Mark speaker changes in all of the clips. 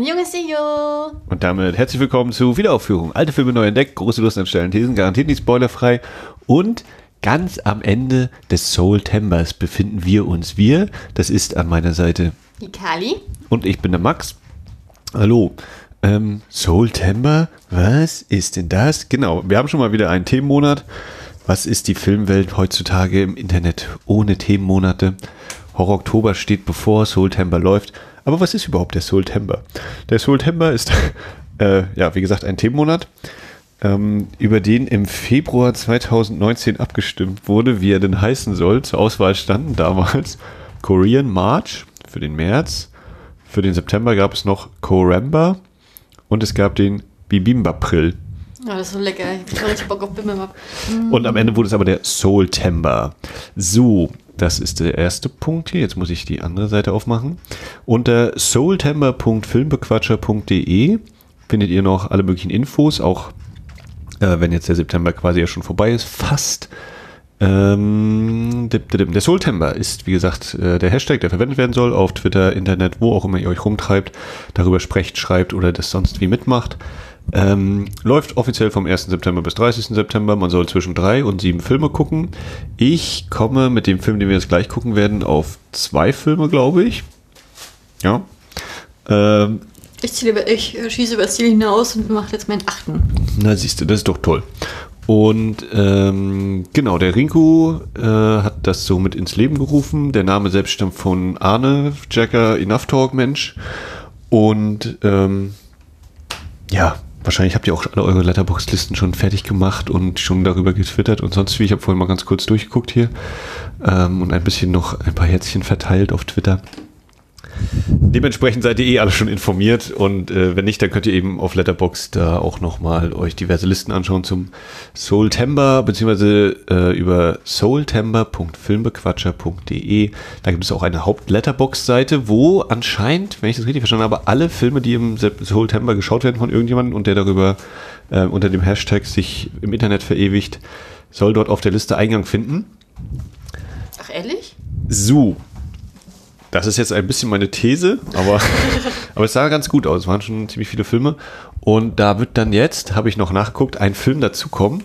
Speaker 1: Annyeonghaseyo.
Speaker 2: Und damit herzlich willkommen zu Wiederaufführung. Alte Filme neu entdeckt, große Lust an schnellen Thesen, garantiert nicht spoilerfrei. Und ganz am Ende des Soul Timbers befinden wir uns. Wir, das ist an meiner Seite.
Speaker 1: Die Kali.
Speaker 2: Und ich bin der Max. Hallo. Ähm, Soul Timber? Was ist denn das? Genau, wir haben schon mal wieder einen Themenmonat. Was ist die Filmwelt heutzutage im Internet ohne Themenmonate? Horror Oktober steht bevor, Soul Timber läuft. Aber was ist überhaupt der Soul Timber? Der Soul Timber ist, äh, ja, wie gesagt, ein Themenmonat, ähm, über den im Februar 2019 abgestimmt wurde, wie er denn heißen soll. Zur Auswahl standen damals Korean March für den März. Für den September gab es noch Koremba und es gab den Bibimbapril.
Speaker 1: Oh, das ist so lecker. Ich hab richtig Bock auf Bimbimap.
Speaker 2: Und am Ende wurde es aber der Soultember. So, das ist der erste Punkt hier. Jetzt muss ich die andere Seite aufmachen. Unter soultember.filmbequatscher.de findet ihr noch alle möglichen Infos, auch äh, wenn jetzt der September quasi ja schon vorbei ist, fast. Ähm, der Soultember ist, wie gesagt, äh, der Hashtag, der verwendet werden soll auf Twitter, Internet, wo auch immer ihr euch rumtreibt, darüber sprecht, schreibt oder das sonst wie mitmacht. Ähm, läuft offiziell vom 1. September bis 30. September. Man soll zwischen drei und sieben Filme gucken. Ich komme mit dem Film, den wir jetzt gleich gucken werden, auf zwei Filme, glaube ich. Ja. Ähm,
Speaker 1: Ich, über- ich äh, schieße über das Ziel hinaus und mache jetzt meinen achten.
Speaker 2: Na, siehst du, das ist doch toll. Und ähm, genau, der Rinko äh, hat das so mit ins Leben gerufen. Der Name selbst stammt von Arne Jacker, Enough Talk Mensch. Und ähm, ja, wahrscheinlich habt ihr auch alle eure Letterbox-Listen schon fertig gemacht und schon darüber getwittert und sonst wie. Ich habe vorhin mal ganz kurz durchgeguckt hier ähm, und ein bisschen noch ein paar Herzchen verteilt auf Twitter. Dementsprechend seid ihr eh alle schon informiert und äh, wenn nicht, dann könnt ihr eben auf Letterbox da auch nochmal euch diverse Listen anschauen zum Soultember beziehungsweise äh, über soultember.filmbequatscher.de. Da gibt es auch eine Haupt-Letterbox-Seite, wo anscheinend, wenn ich das richtig verstanden habe, alle Filme, die im Se- Soultember geschaut werden von irgendjemandem und der darüber äh, unter dem Hashtag sich im Internet verewigt, soll dort auf der Liste Eingang finden.
Speaker 1: Ach, ehrlich?
Speaker 2: So. Das ist jetzt ein bisschen meine These, aber, aber es sah ganz gut aus. Es waren schon ziemlich viele Filme. Und da wird dann jetzt, habe ich noch nachgeguckt, ein Film dazukommen.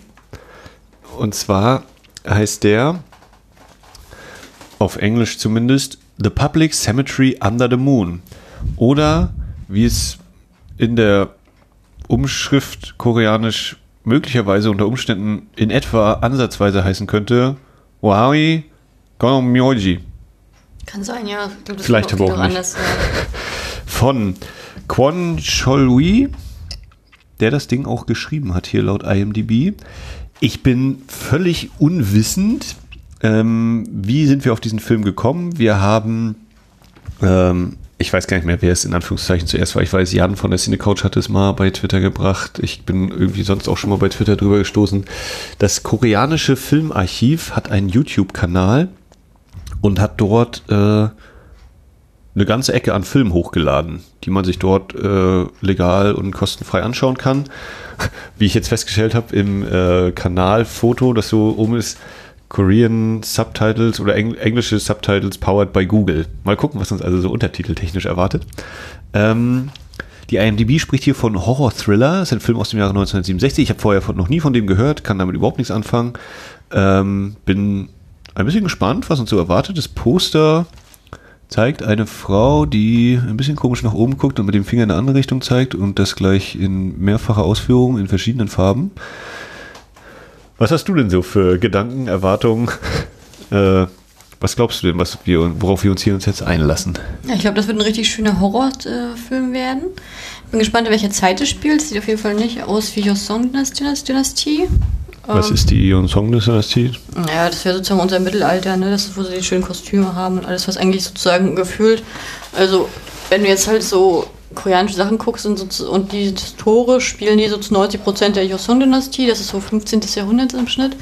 Speaker 2: Und zwar heißt der, auf Englisch zumindest, The Public Cemetery Under the Moon. Oder wie es in der Umschrift koreanisch möglicherweise unter Umständen in etwa ansatzweise heißen könnte, Waoi Gongmyoji.
Speaker 1: Kann sein, ja. Glaub,
Speaker 2: Vielleicht aber auch nicht.
Speaker 1: anders. Ja.
Speaker 2: von Kwon Cholui, der das Ding auch geschrieben hat, hier laut IMDb. Ich bin völlig unwissend. Ähm, wie sind wir auf diesen Film gekommen? Wir haben, ähm, ich weiß gar nicht mehr, wer es in Anführungszeichen zuerst war. Ich weiß, Jan von der Cinecoach hat es mal bei Twitter gebracht. Ich bin irgendwie sonst auch schon mal bei Twitter drüber gestoßen. Das koreanische Filmarchiv hat einen YouTube-Kanal und hat dort äh, eine ganze Ecke an Filmen hochgeladen, die man sich dort äh, legal und kostenfrei anschauen kann. Wie ich jetzt festgestellt habe, im äh, Kanalfoto, das so oben ist, Korean Subtitles oder Engl englische Subtitles powered by Google. Mal gucken, was uns also so untertiteltechnisch erwartet. Ähm, die IMDb spricht hier von Horror Thriller. Das ist ein Film aus dem Jahre 1967. Ich habe vorher noch nie von dem gehört, kann damit überhaupt nichts anfangen. Ähm, bin ein bisschen gespannt, was uns so erwartet. Das Poster zeigt eine Frau, die ein bisschen komisch nach oben guckt und mit dem Finger in eine andere Richtung zeigt und das gleich in mehrfacher Ausführung in verschiedenen Farben. Was hast du denn so für Gedanken, Erwartungen? Äh, was glaubst du denn, was wir, worauf wir uns hier uns jetzt einlassen?
Speaker 1: Ja, ich glaube, das wird ein richtig schöner Horrorfilm werden. Bin gespannt, in welcher Zeit es spielt. Sieht auf jeden Fall nicht aus wie Joseon-Dynastie.
Speaker 2: Was ist die Ion Song Dynastie?
Speaker 1: Ja, das wäre sozusagen unser Mittelalter, ne? Das ist, wo sie die schönen Kostüme haben und alles, was eigentlich sozusagen gefühlt. Also, wenn du jetzt halt so koreanische Sachen guckst und, so, und die Tore spielen die so zu 90% der Joseon-Dynastie, das ist so 15. Jahrhundert im Schnitt.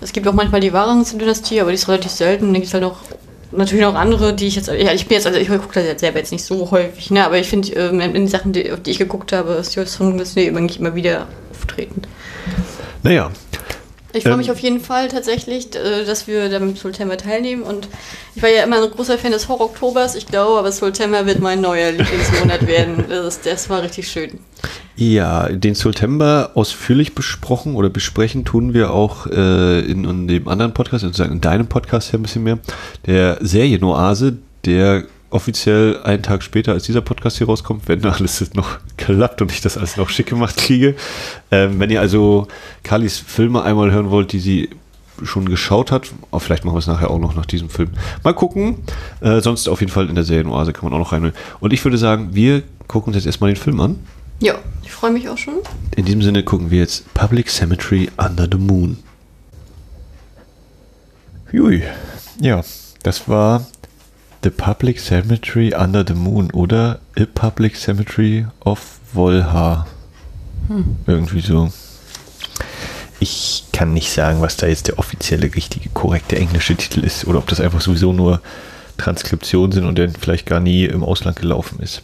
Speaker 1: Es gibt auch manchmal die Warang-Dynastie, aber die ist relativ selten. Dann gibt es halt auch natürlich noch andere, die ich jetzt, ja, ich bin jetzt, also ich gucke das jetzt selber jetzt nicht so häufig, ne? Aber ich finde, ähm, in den Sachen, die, auf die ich geguckt habe, ist Joseon-Dynastie eigentlich immer wieder auftreten.
Speaker 2: Naja,
Speaker 1: Ich freue
Speaker 2: Ähm,
Speaker 1: mich auf jeden Fall tatsächlich, äh, dass wir da mit Sultana teilnehmen. Und ich war ja immer ein großer Fan des Horror-Oktobers. Ich glaube, aber Sultana wird mein neuer Lieblingsmonat werden. Das, das war richtig schön.
Speaker 2: Ja, den September ausführlich besprochen oder besprechen tun wir auch äh, in, in dem anderen Podcast, also in deinem Podcast ja ein bisschen mehr, der Serienoase, der offiziell einen Tag später als dieser Podcast hier rauskommt, wenn alles noch klappt und ich das alles noch schick gemacht kriege. Ähm, wenn ihr also Kalis Filme einmal hören wollt, die sie schon geschaut hat, aber vielleicht machen wir es nachher auch noch nach diesem Film. Mal gucken. Äh, sonst auf jeden Fall in der Serienoase kann man auch noch rein. Und ich würde sagen, wir gucken uns jetzt erstmal den Film an.
Speaker 1: Ja, ich freue mich auch schon.
Speaker 2: In diesem Sinne gucken wir jetzt Public Cemetery Under the Moon. Hui. Ja, das war The Public Cemetery Under the Moon oder A Public Cemetery of Volha. Irgendwie so. Ich kann nicht sagen, was da jetzt der offizielle, richtige, korrekte englische Titel ist oder ob das einfach sowieso nur Transkriptionen sind und der vielleicht gar nie im Ausland gelaufen ist.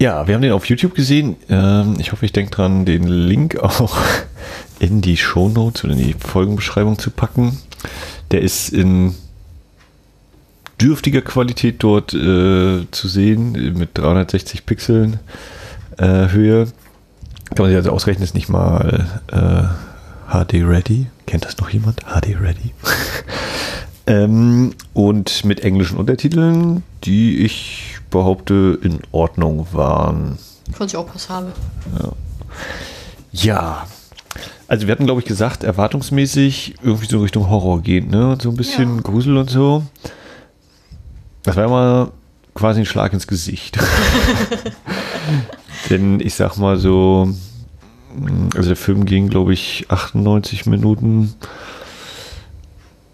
Speaker 2: Ja, wir haben den auf YouTube gesehen. Ähm, ich hoffe, ich denke dran, den Link auch in die Shownotes oder in die Folgenbeschreibung zu packen. Der ist in dürftiger Qualität dort äh, zu sehen, mit 360 Pixeln äh, Höhe. Kann man sich also ausrechnen, ist nicht mal äh, HD Ready. Kennt das noch jemand? HD Ready. ähm, und mit englischen Untertiteln, die ich behaupte in Ordnung waren.
Speaker 1: Fand ich auch passabel.
Speaker 2: Ja. Also wir hatten, glaube ich, gesagt, erwartungsmäßig irgendwie so Richtung Horror gehen, ne? So ein bisschen
Speaker 1: Ja.
Speaker 2: Grusel und so. Das war mal quasi ein Schlag ins Gesicht. Denn ich sag mal so, also der Film ging, glaube ich, 98 Minuten.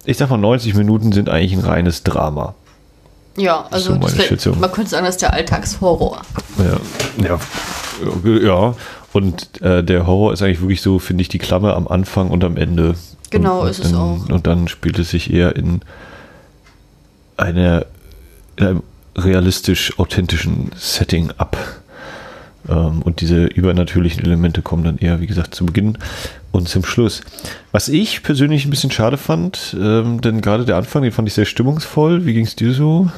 Speaker 2: Ich sag mal, 90 Minuten sind eigentlich ein reines Drama.
Speaker 1: Ja, also
Speaker 2: So
Speaker 1: wär- man könnte sagen, das ist der Alltagshorror.
Speaker 2: Ja, ja, ja. Und äh, der Horror ist eigentlich wirklich so, finde ich, die Klammer am Anfang und am Ende.
Speaker 1: Genau,
Speaker 2: und,
Speaker 1: ist es
Speaker 2: dann,
Speaker 1: auch.
Speaker 2: Und dann spielt es sich eher in einer in einem realistisch authentischen Setting ab. Ähm, und diese übernatürlichen Elemente kommen dann eher, wie gesagt, zu Beginn und zum Schluss. Was ich persönlich ein bisschen schade fand, ähm, denn gerade der Anfang, den fand ich sehr stimmungsvoll. Wie ging es dir so?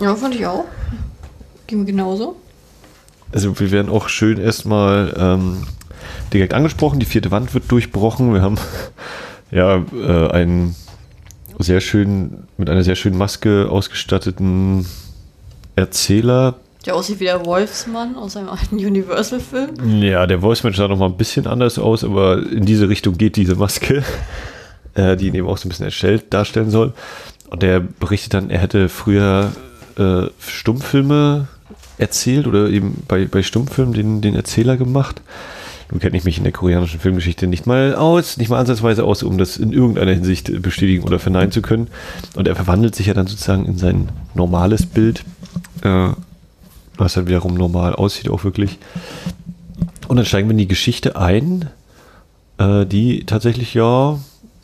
Speaker 1: Ja, fand ich auch. Ging mir genauso.
Speaker 2: Also wir werden auch schön erstmal ähm, direkt angesprochen. Die vierte Wand wird durchbrochen. Wir haben ja äh, einen sehr schön mit einer sehr schönen Maske ausgestatteten Erzähler.
Speaker 1: Der aussieht wie der Wolfsmann aus einem alten Universal-Film.
Speaker 2: Ja, der Voice-Match sah noch mal ein bisschen anders aus, aber in diese Richtung geht diese Maske, äh, die ihn eben auch so ein bisschen erstellt darstellen soll. Und der berichtet dann, er hätte früher äh, Stummfilme erzählt oder eben bei, bei Stummfilmen den, den Erzähler gemacht. Nun kenne ich mich in der koreanischen Filmgeschichte nicht mal aus, nicht mal ansatzweise aus, um das in irgendeiner Hinsicht bestätigen oder verneinen zu können. Und er verwandelt sich ja dann sozusagen in sein normales Bild, äh, was dann wiederum normal aussieht, auch wirklich. Und dann steigen wir in die Geschichte ein, äh, die tatsächlich ja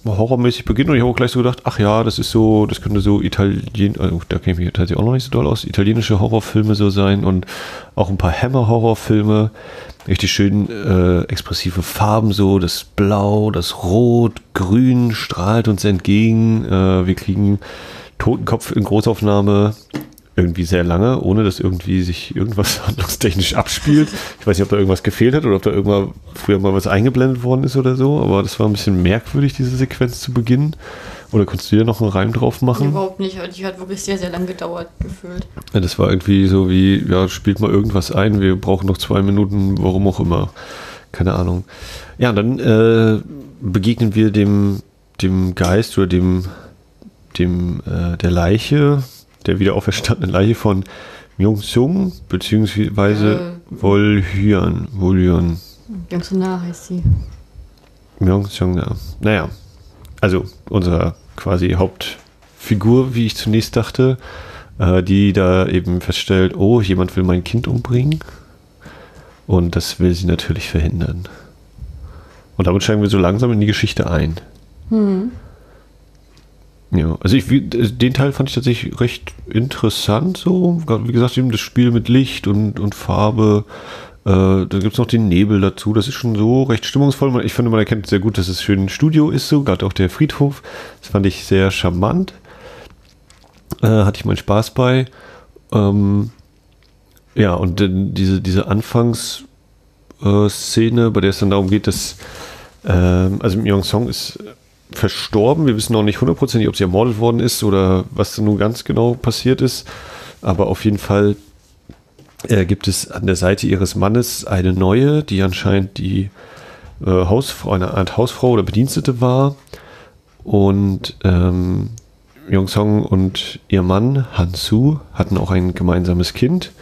Speaker 2: horrormäßig beginnt. Und ich habe auch gleich so gedacht, ach ja, das ist so, das könnte so Italien, also da kenne ich mich tatsächlich auch noch nicht so doll aus, italienische Horrorfilme so sein und auch ein paar Hammer-Horrorfilme. Richtig schön äh, expressive Farben so, das Blau, das Rot, Grün strahlt uns entgegen. Äh, wir kriegen Totenkopf in Großaufnahme irgendwie sehr lange, ohne dass irgendwie sich irgendwas handlungstechnisch abspielt. Ich weiß nicht, ob da irgendwas gefehlt hat oder ob da irgendwann früher mal was eingeblendet worden ist oder so, aber das war ein bisschen merkwürdig, diese Sequenz zu Beginnen. Oder konntest du dir noch einen Reim drauf machen?
Speaker 1: Überhaupt nicht. Die hat wirklich sehr, sehr lang gedauert, gefühlt.
Speaker 2: Ja, das war irgendwie so wie, ja, spielt mal irgendwas ein, wir brauchen noch zwei Minuten, warum auch immer. Keine Ahnung. Ja, dann äh, begegnen wir dem, dem Geist oder dem, dem äh, der Leiche, der wieder auferstandenen Leiche von Myung-Sung, beziehungsweise
Speaker 1: Äh. Jungs und nah heißt sie.
Speaker 2: Myung-Sung, ja. Naja, also unserer quasi Hauptfigur, wie ich zunächst dachte, äh, die da eben feststellt, oh, jemand will mein Kind umbringen. Und das will sie natürlich verhindern. Und damit steigen wir so langsam in die Geschichte ein.
Speaker 1: Hm.
Speaker 2: Ja, also ich, wie- den Teil fand ich tatsächlich recht interessant so. Wie gesagt, eben das Spiel mit Licht und, und Farbe. Äh, da gibt es noch den Nebel dazu. Das ist schon so recht stimmungsvoll. Ich finde, man erkennt sehr gut, dass es schön ein Studio ist, so gerade auch der Friedhof. Das fand ich sehr charmant. Äh, hatte ich meinen Spaß bei. Ähm, ja, und diese, diese Anfangsszene, bei der es dann darum geht, dass ähm, also Myung Song ist verstorben. Wir wissen noch nicht hundertprozentig, ob sie ermordet worden ist oder was nun ganz genau passiert ist. Aber auf jeden Fall äh, gibt es an der Seite ihres Mannes eine neue, die anscheinend die äh, Hausfrau, eine Art Hausfrau oder Bedienstete war. Und ähm, Song und ihr Mann Han Su hatten auch ein gemeinsames Kind.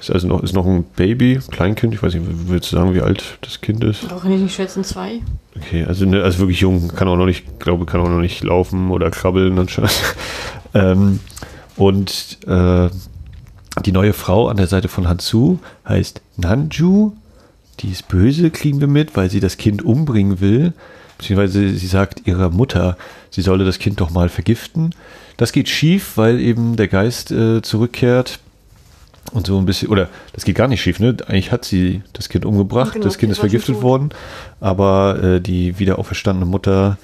Speaker 2: Ist also noch, ist noch ein Baby, Kleinkind. Ich weiß nicht, würdest du sagen, wie alt das Kind ist?
Speaker 1: Auch nicht schätzen, zwei.
Speaker 2: Okay, also, ne, also wirklich jung, kann auch noch nicht, glaube kann auch noch nicht laufen oder krabbeln anscheinend. ähm, und äh, die neue Frau an der Seite von Hansu heißt Nanju. Die ist böse, kriegen wir mit, weil sie das Kind umbringen will. Beziehungsweise sie sagt ihrer Mutter, sie solle das Kind doch mal vergiften. Das geht schief, weil eben der Geist äh, zurückkehrt und so ein bisschen, oder das geht gar nicht schief, ne? Eigentlich hat sie das Kind umgebracht, genau, das Kind ist vergiftet worden, aber äh, die wieder auferstandene Mutter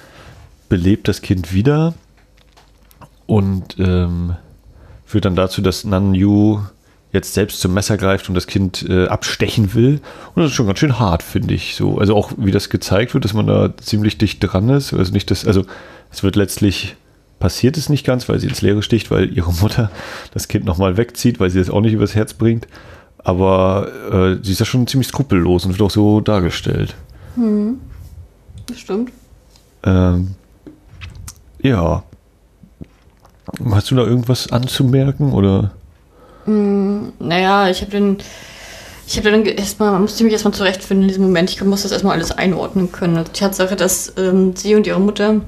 Speaker 2: belebt das Kind wieder und ähm, führt dann dazu, dass Nan Yu jetzt selbst zum Messer greift und das Kind äh, abstechen will. Und das ist schon ganz schön hart, finde ich. So, also auch wie das gezeigt wird, dass man da ziemlich dicht dran ist. Also nicht das, also es wird letztlich passiert es nicht ganz, weil sie ins Leere sticht, weil ihre Mutter das Kind nochmal wegzieht, weil sie es auch nicht übers Herz bringt. Aber äh, sie ist ja schon ziemlich skrupellos und wird auch so dargestellt.
Speaker 1: Hm. Das stimmt.
Speaker 2: Ähm, ja. Hast du da irgendwas anzumerken oder?
Speaker 1: Mm, naja, ich habe den. Ich habe dann erstmal, musste mich erstmal zurechtfinden in diesem Moment. Ich muss das erstmal alles einordnen können. Die Tatsache, dass ähm, sie und ihre Mutter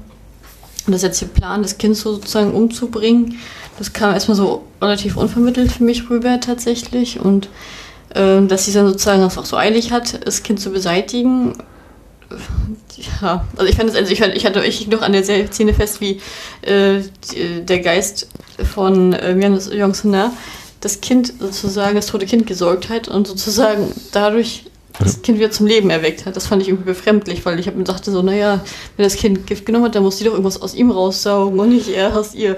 Speaker 1: und das jetzt hier Plan, das Kind sozusagen umzubringen, das kam erstmal so relativ unvermittelt für mich rüber tatsächlich. Und äh, dass sie dann sozusagen auch so eilig hat, das Kind zu beseitigen. Ja, also ich fand es, also ich, ich hatte ich noch an der Szene fest, wie äh, der Geist von äh, Jong Suna das Kind sozusagen, das tote Kind gesorgt hat und sozusagen dadurch das Kind wieder zum Leben erweckt hat. Das fand ich irgendwie befremdlich, weil ich habe mir dachte so, naja, wenn das Kind Gift genommen hat, dann muss die doch irgendwas aus ihm raussaugen und nicht er aus ihr.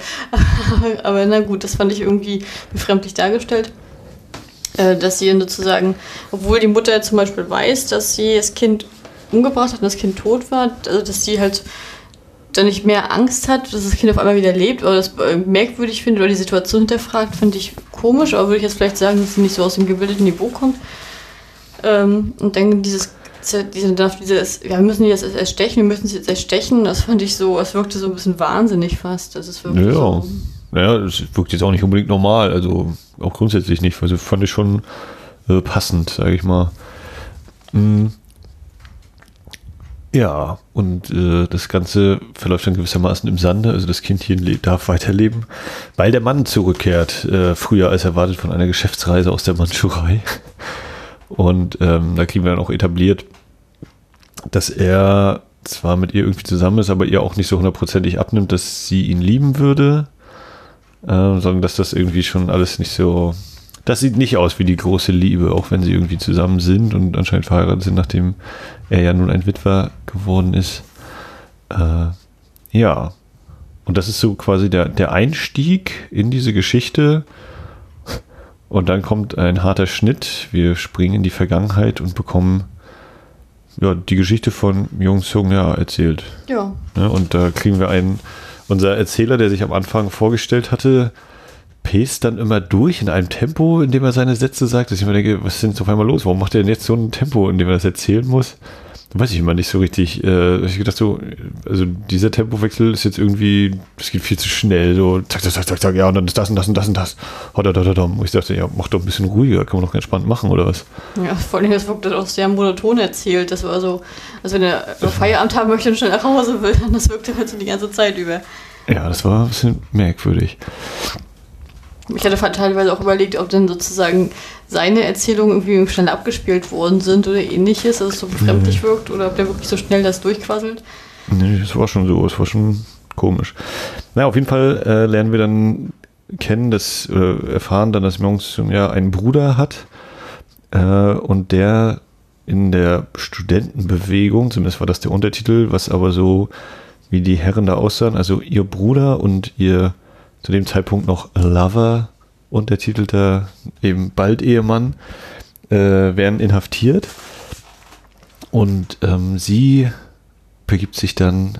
Speaker 1: Aber na gut, das fand ich irgendwie befremdlich dargestellt. Äh, dass sie sozusagen, obwohl die Mutter zum Beispiel weiß, dass sie das Kind umgebracht hat und das Kind tot war, also dass sie halt dann nicht mehr Angst hat, dass das Kind auf einmal wieder lebt oder das äh, merkwürdig findet oder die Situation hinterfragt, finde ich komisch, aber würde ich jetzt vielleicht sagen, dass sie nicht so aus dem gebildeten Niveau kommt. Ähm, und dann dieses, diese, dieses, ja, wir müssen die jetzt erstechen, wir müssen sie jetzt erstechen, das fand ich so, es wirkte so ein bisschen wahnsinnig fast. Das ist wirklich
Speaker 2: ja.
Speaker 1: so.
Speaker 2: Naja, das wirkt jetzt auch nicht unbedingt normal, also auch grundsätzlich nicht, also fand ich schon äh, passend, sage ich mal. Mhm. Ja, und äh, das Ganze verläuft dann gewissermaßen im Sande. Also das Kindchen darf weiterleben, weil der Mann zurückkehrt, äh, früher als erwartet von einer Geschäftsreise aus der Mandschurei. Und ähm, da kriegen wir dann auch etabliert, dass er zwar mit ihr irgendwie zusammen ist, aber ihr auch nicht so hundertprozentig abnimmt, dass sie ihn lieben würde, äh, sondern dass das irgendwie schon alles nicht so. Das sieht nicht aus wie die große Liebe, auch wenn sie irgendwie zusammen sind und anscheinend verheiratet sind, nachdem er ja nun ein Witwer geworden ist. Äh, ja. Und das ist so quasi der, der Einstieg in diese Geschichte, und dann kommt ein harter Schnitt. Wir springen in die Vergangenheit und bekommen ja, die Geschichte von Jung Sung Ja erzählt.
Speaker 1: Ja.
Speaker 2: ja. Und da kriegen wir einen, unser Erzähler, der sich am Anfang vorgestellt hatte, paced dann immer durch in einem Tempo, in dem er seine Sätze sagt, dass ich mir denke, was ist denn jetzt auf einmal los? Warum macht er denn jetzt so ein Tempo, in dem er das erzählen muss? Weiß ich immer nicht so richtig. Äh, ich gedacht so, also dieser Tempowechsel ist jetzt irgendwie, das geht viel zu schnell. So, zack, zack, zack, zack, zack, ja, und dann ist das und das und das und das. Und ich dachte, ja, mach doch ein bisschen ruhiger, kann man doch entspannt machen, oder was?
Speaker 1: Ja, vor allem, das wurde auch sehr monoton erzählt. Das war so, also wenn er Feierabend haben möchte und schnell nach Hause will, dann das wirkte halt so die ganze Zeit über.
Speaker 2: Ja, das war ein bisschen merkwürdig.
Speaker 1: Ich hatte teilweise auch überlegt, ob denn sozusagen seine Erzählungen irgendwie schnell abgespielt worden sind oder ähnliches, dass es so befremdlich nee. wirkt oder ob der wirklich so schnell das durchquasselt.
Speaker 2: Nee, das war schon so, es war schon komisch. Na, auf jeden Fall äh, lernen wir dann kennen, dass, oder erfahren dann, dass Myung ja einen Bruder hat, Äh, und der in der Studentenbewegung, zumindest war das der Untertitel, was aber so wie die Herren da aussahen, also ihr Bruder und ihr zu dem Zeitpunkt noch Lover, untertitelter eben bald Ehemann, äh, werden inhaftiert. Und ähm, sie begibt sich dann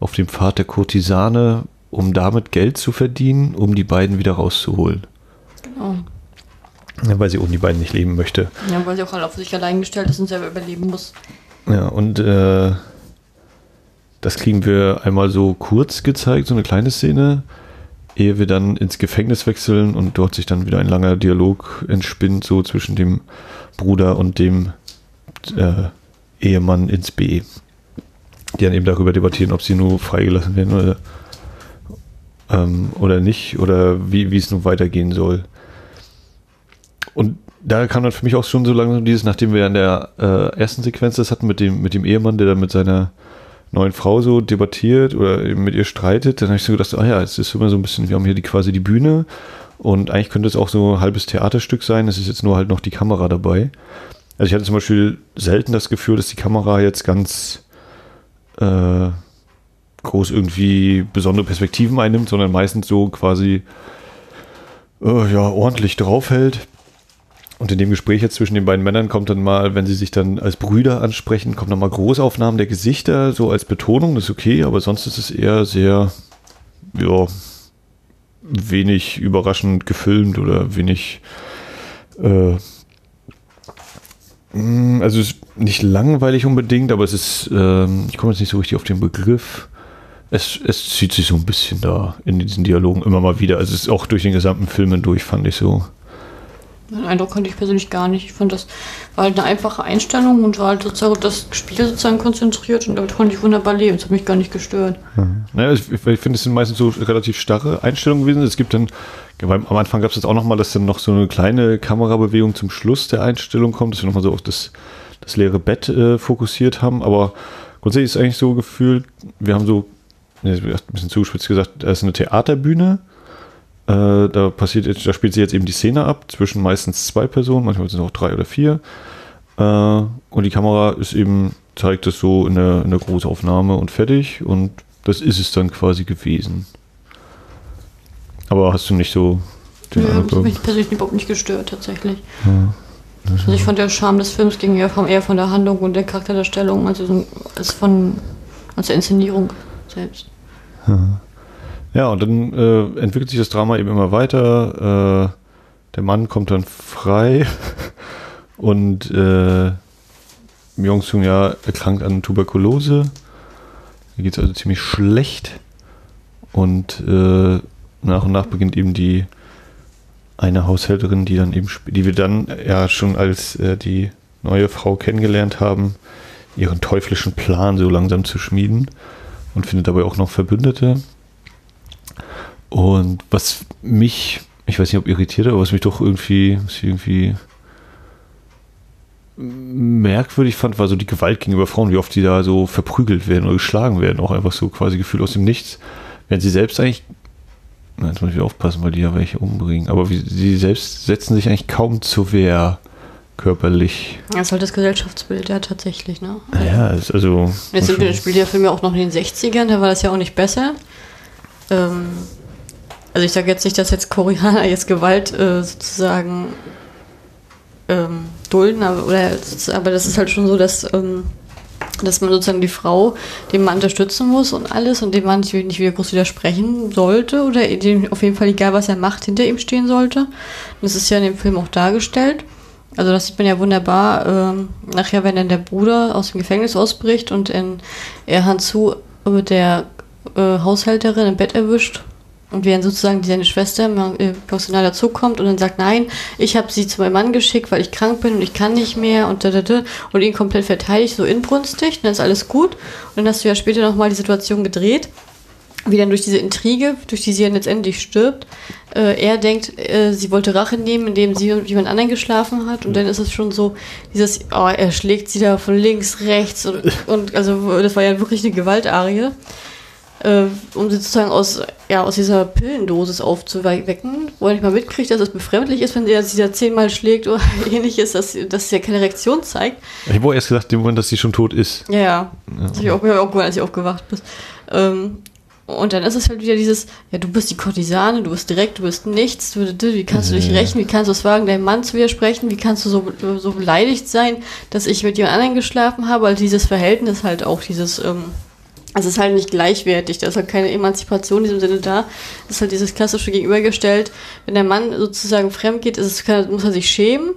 Speaker 2: auf den Pfad der Kurtisane, um damit Geld zu verdienen, um die beiden wieder rauszuholen. Genau. Ja, weil sie ohne die beiden nicht leben möchte.
Speaker 1: Ja, weil sie auch alle auf sich allein gestellt ist und selber überleben muss.
Speaker 2: Ja, und äh, das kriegen wir einmal so kurz gezeigt, so eine kleine Szene, ehe wir dann ins Gefängnis wechseln und dort sich dann wieder ein langer Dialog entspinnt, so zwischen dem Bruder und dem äh, Ehemann ins B. Die dann eben darüber debattieren, ob sie nur freigelassen werden oder, ähm, oder nicht, oder wie, wie es nun weitergehen soll. Und da kam dann für mich auch schon so langsam dieses, nachdem wir in der äh, ersten Sequenz das hatten mit dem, mit dem Ehemann, der dann mit seiner neuen Frau so debattiert oder mit ihr streitet, dann habe ich so gedacht, ah ja, es ist immer so ein bisschen, wir haben hier die, quasi die Bühne und eigentlich könnte es auch so ein halbes Theaterstück sein, es ist jetzt nur halt noch die Kamera dabei. Also ich hatte zum Beispiel selten das Gefühl, dass die Kamera jetzt ganz äh, groß irgendwie besondere Perspektiven einnimmt, sondern meistens so quasi äh, ja, ordentlich draufhält. Und in dem Gespräch jetzt zwischen den beiden Männern kommt dann mal, wenn sie sich dann als Brüder ansprechen, kommt dann mal Großaufnahmen der Gesichter, so als Betonung, das ist okay, aber sonst ist es eher sehr, ja, wenig überraschend gefilmt oder wenig, äh, mm, also es ist nicht langweilig unbedingt, aber es ist, äh, ich komme jetzt nicht so richtig auf den Begriff. Es, es zieht sich so ein bisschen da in diesen Dialogen immer mal wieder. Also es ist auch durch den gesamten Film hindurch, fand ich so.
Speaker 1: Den Eindruck konnte ich persönlich gar nicht. Ich fand, das war halt eine einfache Einstellung und war halt sozusagen das Spiel sozusagen konzentriert und damit konnte ich wunderbar leben. Das hat mich gar nicht gestört.
Speaker 2: Mhm. Naja, ich, ich finde, es sind meistens so relativ starre Einstellungen gewesen. Es gibt dann, am Anfang gab es das auch nochmal, dass dann noch so eine kleine Kamerabewegung zum Schluss der Einstellung kommt, dass wir nochmal so auf das, das leere Bett äh, fokussiert haben. Aber grundsätzlich ist es eigentlich so gefühlt, wir haben so, ein bisschen zugespitzt gesagt, da ist eine Theaterbühne äh, da passiert jetzt, da spielt sich jetzt eben die Szene ab zwischen meistens zwei Personen, manchmal sind es auch drei oder vier. Äh, und die Kamera ist eben, zeigt das so in der, in der Großaufnahme und fertig. Und das ist es dann quasi gewesen. Aber hast du nicht so
Speaker 1: den ja, Das hat mich persönlich überhaupt nicht gestört, tatsächlich. Ja. Also ich fand der Charme des Films ging eher von, eher von der Handlung und der Charakterdarstellung, also als von als der Inszenierung selbst.
Speaker 2: Ja. Ja, und dann äh, entwickelt sich das Drama eben immer weiter. Äh, der Mann kommt dann frei und äh, Myung Sung ja erkrankt an Tuberkulose. Mir geht es also ziemlich schlecht. Und äh, nach und nach beginnt eben die eine Haushälterin, die dann eben, die wir dann ja schon als äh, die neue Frau kennengelernt haben, ihren teuflischen Plan so langsam zu schmieden und findet dabei auch noch Verbündete. Und was mich, ich weiß nicht, ob irritiert, aber was mich doch irgendwie, was irgendwie merkwürdig fand, war so die Gewalt gegenüber Frauen, wie oft die da so verprügelt werden oder geschlagen werden, auch einfach so quasi gefühlt aus dem Nichts, während sie selbst eigentlich, na, jetzt muss ich aufpassen, weil die ja welche umbringen, aber wie, sie selbst setzen sich eigentlich kaum zur Wehr körperlich.
Speaker 1: Das ist halt das Gesellschaftsbild, ja, tatsächlich, ne?
Speaker 2: Ja, ist also.
Speaker 1: Jetzt spielt der Film ja auch noch in den 60ern, da war das ja auch nicht besser. Ähm, also ich sage jetzt nicht, dass jetzt Koreaner jetzt Gewalt äh, sozusagen ähm, dulden, aber, oder, aber das ist halt schon so, dass, ähm, dass man sozusagen die Frau den Mann unterstützen muss und alles und dem Mann nicht, nicht wieder groß widersprechen sollte oder dem auf jeden Fall egal, was er macht, hinter ihm stehen sollte. Und das ist ja in dem Film auch dargestellt. Also das sieht man ja wunderbar. Ähm, nachher, wenn dann der Bruder aus dem Gefängnis ausbricht und in, er Hanzu mit der äh, Haushälterin im Bett erwischt und während sozusagen seine Schwester äh, personal dazukommt und dann sagt, nein, ich habe sie zu meinem Mann geschickt, weil ich krank bin und ich kann nicht mehr und da, da, da, und ihn komplett verteidigt, so inbrünstig, dann ist alles gut. Und dann hast du ja später nochmal die Situation gedreht, wie dann durch diese Intrige, durch die sie dann letztendlich stirbt, äh, er denkt, äh, sie wollte Rache nehmen, indem sie mit jemand anderen geschlafen hat. Und dann ist es schon so, dieses, oh, er schlägt sie da von links, rechts und, und also das war ja wirklich eine Gewaltarie. Äh, um sie sozusagen aus, ja, aus dieser Pillendosis aufzuwecken, wo er nicht mal mitkriegt, dass es befremdlich ist, wenn sie sie da zehnmal schlägt oder ähnliches, dass, dass sie ja keine Reaktion zeigt.
Speaker 2: Ich habe erst gesagt, dass sie schon tot ist.
Speaker 1: Ja, ja. Das habe ich auch, hab ich auch gehört, als ich aufgewacht bin. Ähm, und dann ist es halt wieder dieses, ja, du bist die Kurtisane, du bist direkt, du bist nichts, du, du, wie kannst du dich rächen, wie kannst du es wagen, deinem Mann zu widersprechen, wie kannst du so, so beleidigt sein, dass ich mit jemand anderen geschlafen habe, also dieses Verhältnis halt auch, dieses, ähm, es ist halt nicht gleichwertig, da ist halt keine Emanzipation in diesem Sinne da, es ist halt dieses klassische Gegenübergestellt, wenn der Mann sozusagen fremd geht, ist es, muss er sich schämen,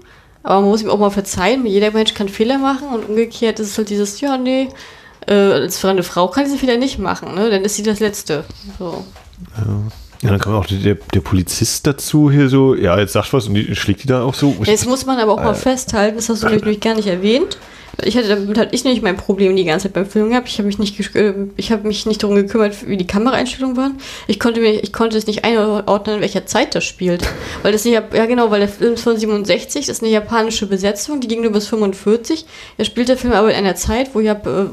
Speaker 1: aber man muss ihm auch mal verzeihen, jeder Mensch kann Fehler machen und umgekehrt ist es halt dieses, ja, nee, äh, als eine Frau kann diese Fehler nicht machen, ne? Dann ist sie das Letzte. So.
Speaker 2: Ja, dann kommt auch der, der Polizist dazu hier so, ja, jetzt sagst du was und die, schlägt die da auch so.
Speaker 1: Jetzt muss man aber auch mal festhalten, das hast du nämlich gar nicht erwähnt. Ich hatte damit hatte ich nicht mein Problem die ganze Zeit beim Film gehabt. Ich habe mich nicht äh, ich habe mich nicht darum gekümmert, wie die Kameraeinstellungen waren. Ich konnte mir ich konnte es nicht einordnen, in welcher Zeit das spielt, weil das nicht ja genau, weil der Film ist von 67, das ist eine japanische Besetzung, die ging nur bis 45. Er spielt der Film aber in einer Zeit, wo, Jap äh,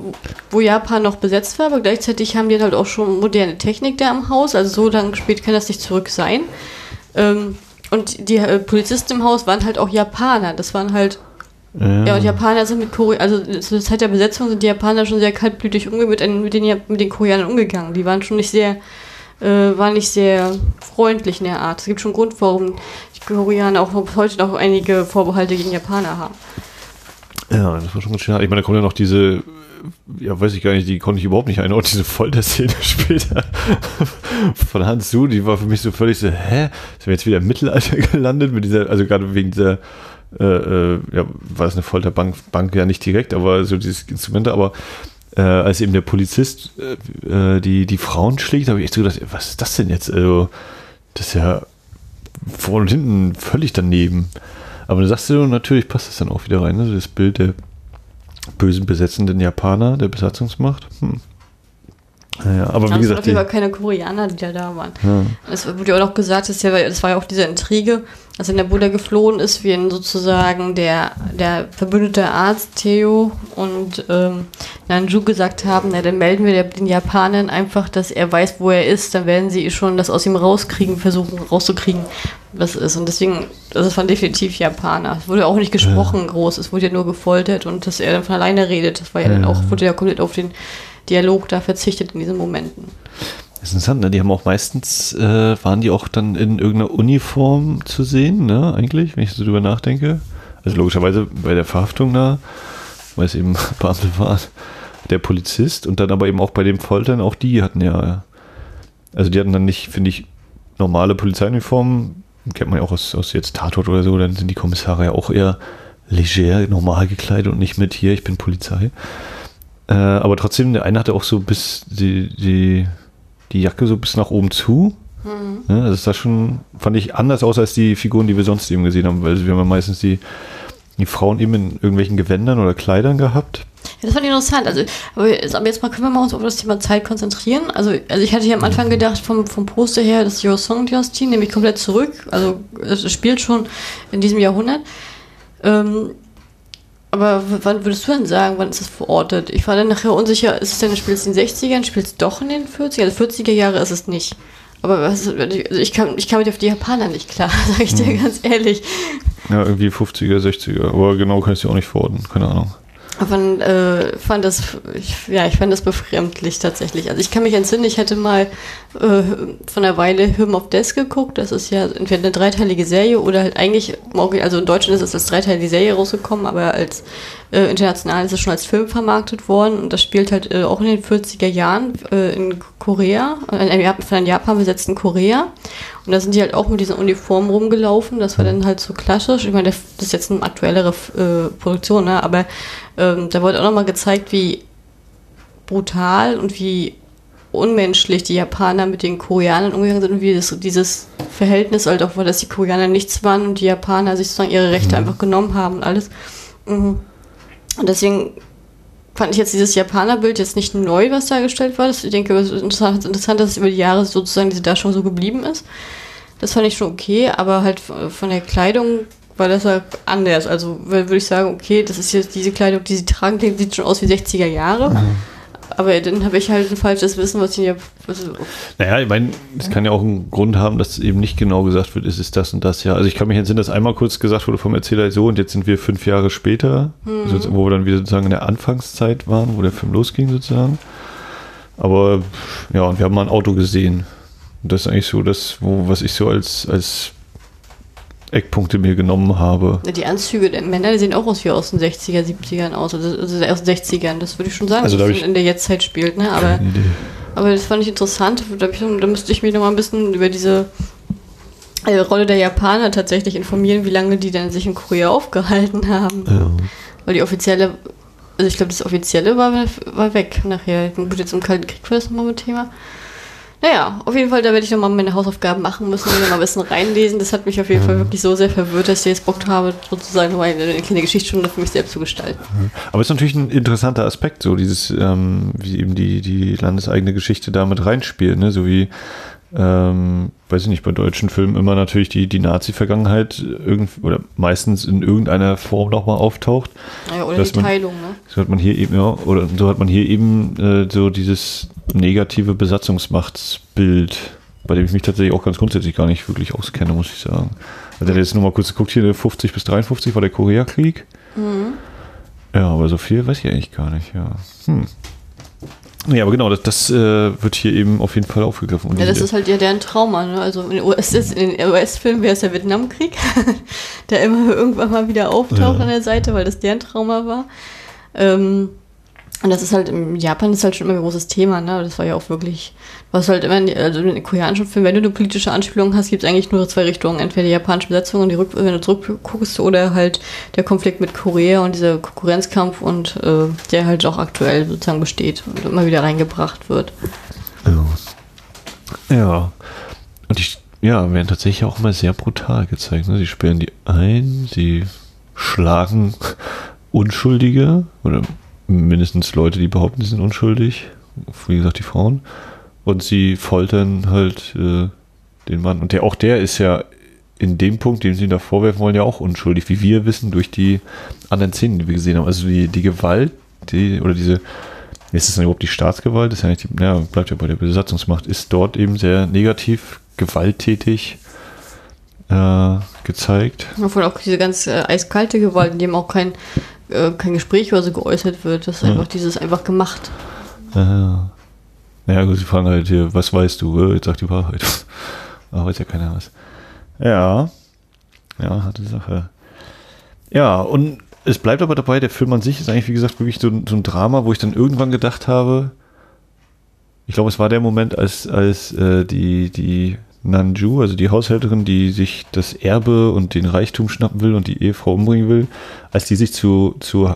Speaker 1: wo Japan noch besetzt war, aber gleichzeitig haben die halt auch schon moderne Technik da im Haus, also so lange spät kann das nicht zurück sein. Ähm, und die äh, Polizisten im Haus waren halt auch Japaner. Das waren halt
Speaker 2: Ja,
Speaker 1: ja, und Japaner sind mit Korea, also zur Zeit der Besetzung sind die Japaner schon sehr kaltblütig umge mit, den- mit, den, mit den Koreanern umgegangen. Die waren schon nicht sehr, äh, waren nicht sehr freundlich in der Art. Es gibt schon Grund, warum die Koreaner auch heute noch einige Vorbehalte gegen Japaner haben.
Speaker 2: Ja, das war schon ganz schön. Ich meine, da kommt ja noch diese, ja, weiß ich gar nicht, die konnte ich überhaupt nicht einordnen, diese Folterszene später von Hans Su, die war für mich so völlig so, hä? Sind wir jetzt wieder im Mittelalter gelandet mit dieser, also gerade wegen dieser, äh, äh, ja, war es eine Folterbank, Bank ja nicht direkt, aber so dieses Instrumente, aber äh, als eben der Polizist äh, äh, die, die Frauen schlägt, habe ich echt so gedacht, was ist das denn jetzt? Also, das ist ja vorne und hinten völlig daneben. Aber dann sagst du, natürlich passt das dann auch wieder rein, ne? das Bild der bösen besetzenden Japaner, der Besatzungsmacht. Hm. Naja, aber wie
Speaker 1: Aber es waren
Speaker 2: gesagt,
Speaker 1: keine Koreaner, die da da waren.
Speaker 2: ja,
Speaker 1: Es wurde ja auch noch gesagt, dass ja, das war ja auch diese Intrige, als in der Buddha geflohen ist, wie ihn sozusagen der, der verbündete Arzt Theo und ähm, Nanju gesagt haben, na, dann melden wir den Japanern einfach, dass er weiß, wo er ist, dann werden sie schon das aus ihm rauskriegen, versuchen rauszukriegen, was ist. Und deswegen, also das waren definitiv Japaner. Es wurde auch nicht gesprochen groß, es wurde ja nur gefoltert und dass er dann von alleine redet, das war ja dann
Speaker 2: Ja.
Speaker 1: auch, wurde ja komplett auf den Dialog da verzichtet in diesen Momenten.
Speaker 2: das ist interessant, ne? die haben auch meistens, äh, waren die auch dann in irgendeiner Uniform zu sehen, ne, eigentlich, wenn ich so drüber nachdenke. Also logischerweise bei der Verhaftung da, weil es eben Beamte waren, der Polizist und dann aber eben auch bei dem Foltern, auch die hatten ja, also die hatten dann nicht, finde ich, normale Polizeiuniformen, kennt man ja auch aus, aus jetzt Tatort oder so, dann sind die Kommissare ja auch eher leger, normal gekleidet und nicht mit hier, ich bin Polizei. Äh, aber trotzdem, der eine hatte auch so bis die, die, die Jacke so bis nach oben zu. Ja, das das schon, fand ich anders aus als die Figuren, die wir sonst eben gesehen haben, weil wir haben ja meistens die, die Frauen eben in irgendwelchen Gewändern oder Kleidern gehabt.
Speaker 1: Ja, das fand ich interessant. Also, aber jetzt, mal können wir mal uns auf das Thema Zeit konzentrieren. Also, also ich hatte hier am Anfang gedacht, vom, vom Poster her, das Your Song Dynasty nehme ich komplett zurück. Also es spielt schon in diesem Jahrhundert. Ähm, aber wann würdest du denn sagen, wann ist das verortet? Ich war dann nachher unsicher, ist es denn, spielt es in den 60ern, spielt es doch in den 40ern? Also 40er Jahre ist es nicht. Aber was, also ich kam, ich kam mit auf die Japaner nicht klar, sage ich dir ganz ehrlich.
Speaker 2: Ja, irgendwie 50er, 60er, aber genau kann ich sie auch nicht verorten, keine Ahnung.
Speaker 1: Aber äh, fand das, ich, ja, ich fand das befremdlich tatsächlich. Also ich kann mich entsinnen, ich hätte mal äh, von einer Weile Hymn of Death geguckt. Das ist ja entweder eine dreiteilige Serie oder halt eigentlich, also in Deutschland ist es als dreiteilige Serie rausgekommen, aber als äh, international ist es schon als Film vermarktet worden und das spielt halt äh, auch in den 40er Jahren äh, in Korea, äh, von Japan besetzten Korea. Und da sind die halt auch mit diesen Uniformen rumgelaufen. Das war dann halt so klassisch. Ich meine, das ist jetzt eine aktuellere äh, Produktion, ne? aber ähm, da wurde auch nochmal gezeigt, wie brutal und wie unmenschlich die Japaner mit den Koreanern umgegangen sind und wie das, dieses Verhältnis halt auch war, dass die Koreaner nichts waren und die Japaner sich sozusagen ihre Rechte einfach genommen haben und alles. Mhm. Und deswegen fand ich jetzt dieses Japanerbild jetzt nicht neu, was dargestellt war. Das, ich denke, es ist interessant, interessant, dass es über die Jahre sozusagen diese Darstellung so geblieben ist. Das fand ich schon okay, aber halt von der Kleidung war das halt anders. Also würde ich sagen, okay, das ist jetzt diese Kleidung, die sie tragen, die sieht schon aus wie 60er Jahre. Aber dann habe ich halt ein falsches Wissen, was ich ja. Also,
Speaker 2: naja, ich meine, es kann ja auch einen Grund haben, dass eben nicht genau gesagt wird, es ist das und das ja. Also ich kann mich entsinnen, dass einmal kurz gesagt wurde vom Erzähler so und jetzt sind wir fünf Jahre später, mhm. also, wo wir dann wieder sozusagen in der Anfangszeit waren, wo der Film losging sozusagen. Aber ja, und wir haben mal ein Auto gesehen. Und das ist eigentlich so das, wo, was ich so als, als Eckpunkte mir genommen habe.
Speaker 1: Die Anzüge der Männer die sehen auch aus wie aus den 60er, 70ern aus. Also, also aus den 60ern, das würde ich schon sagen,
Speaker 2: also,
Speaker 1: dass
Speaker 2: es
Speaker 1: in der Jetztzeit spielt. Ne? Aber, aber das fand ich interessant. Da, ich, da müsste ich mich noch mal ein bisschen über diese äh, Rolle der Japaner tatsächlich informieren, wie lange die denn sich in Korea aufgehalten haben. Ja. Weil die offizielle, also ich glaube, das offizielle war, war weg nachher. Gut, jetzt im Kalten Krieg war das nochmal ein Thema. Naja, auf jeden Fall, da werde ich nochmal meine Hausaufgaben machen müssen und mal ein bisschen reinlesen. Das hat mich auf jeden Fall wirklich so sehr verwirrt, dass ich jetzt Bock habe, sozusagen mal eine kleine Geschichtsstunde für mich selbst zu gestalten.
Speaker 2: Aber es ist natürlich ein interessanter Aspekt, so dieses, ähm, wie eben die, die landeseigene Geschichte damit reinspielt, ne? so wie ähm, weiß ich nicht, bei deutschen Filmen immer natürlich die, die Nazi-Vergangenheit oder meistens in irgendeiner Form nochmal auftaucht.
Speaker 1: Ja, oder die man, Teilung, ne?
Speaker 2: So hat man hier eben, ja, oder so hat man hier eben äh, so dieses negative Besatzungsmachtsbild, bei dem ich mich tatsächlich auch ganz grundsätzlich gar nicht wirklich auskenne, muss ich sagen. Also der jetzt nochmal kurz geguckt, hier 50 bis 53 war der Koreakrieg. Mhm. Ja, aber so viel weiß ich eigentlich gar nicht, ja. Hm. Ja, aber genau, das, das äh, wird hier eben auf jeden Fall aufgegriffen.
Speaker 1: Und ja, das ist halt ja deren Trauma. Ne? Also in den US-Filmen US wäre es der Vietnamkrieg, der immer irgendwann mal wieder auftaucht ja. an der Seite, weil das deren Trauma war. Ähm, und das ist halt, in Japan ist halt schon immer ein großes Thema, ne? Das war ja auch wirklich, was halt immer, also in koreanischen Filmen, wenn du eine politische Anspielung hast, gibt es eigentlich nur zwei Richtungen. Entweder die japanische Besetzung und die Rück wenn du zurückguckst, oder halt der Konflikt mit Korea und dieser Konkurrenzkampf und äh, der halt auch aktuell sozusagen besteht und immer wieder reingebracht wird.
Speaker 2: Ja. Ja. Und die, ja, werden tatsächlich auch immer sehr brutal gezeigt. Ne? Sie sperren die ein, sie schlagen Unschuldige oder mindestens Leute, die behaupten, sie sind unschuldig. Wie gesagt, die Frauen. Und sie foltern halt äh, den Mann. Und der, auch der ist ja in dem Punkt, den sie da vorwerfen wollen, ja auch unschuldig, wie wir wissen, durch die anderen Szenen, die wir gesehen haben. Also die, die Gewalt, die, oder diese, ist es dann überhaupt die Staatsgewalt? Das ist ja nicht die, ja, bleibt ja bei der Besatzungsmacht, ist dort eben sehr negativ, gewalttätig äh, gezeigt.
Speaker 1: Obwohl auch diese ganz äh, eiskalte Gewalt, in dem auch kein äh, kein Gespräch oder so geäußert wird. Das ist ja. einfach dieses einfach gemacht.
Speaker 2: Ja, ja gut, sie fragen halt hier, was weißt du? Äh, jetzt sag die Wahrheit. Aber weiß ja keiner was. Ja. Ja, harte Sache. Ja, und es bleibt aber dabei, der Film an sich ist eigentlich, wie gesagt, wirklich so, so ein Drama, wo ich dann irgendwann gedacht habe, ich glaube, es war der Moment, als, als äh, die, die Nanju, also die Haushälterin, die sich das Erbe und den Reichtum schnappen will und die Ehefrau umbringen will, als die sich zu, zu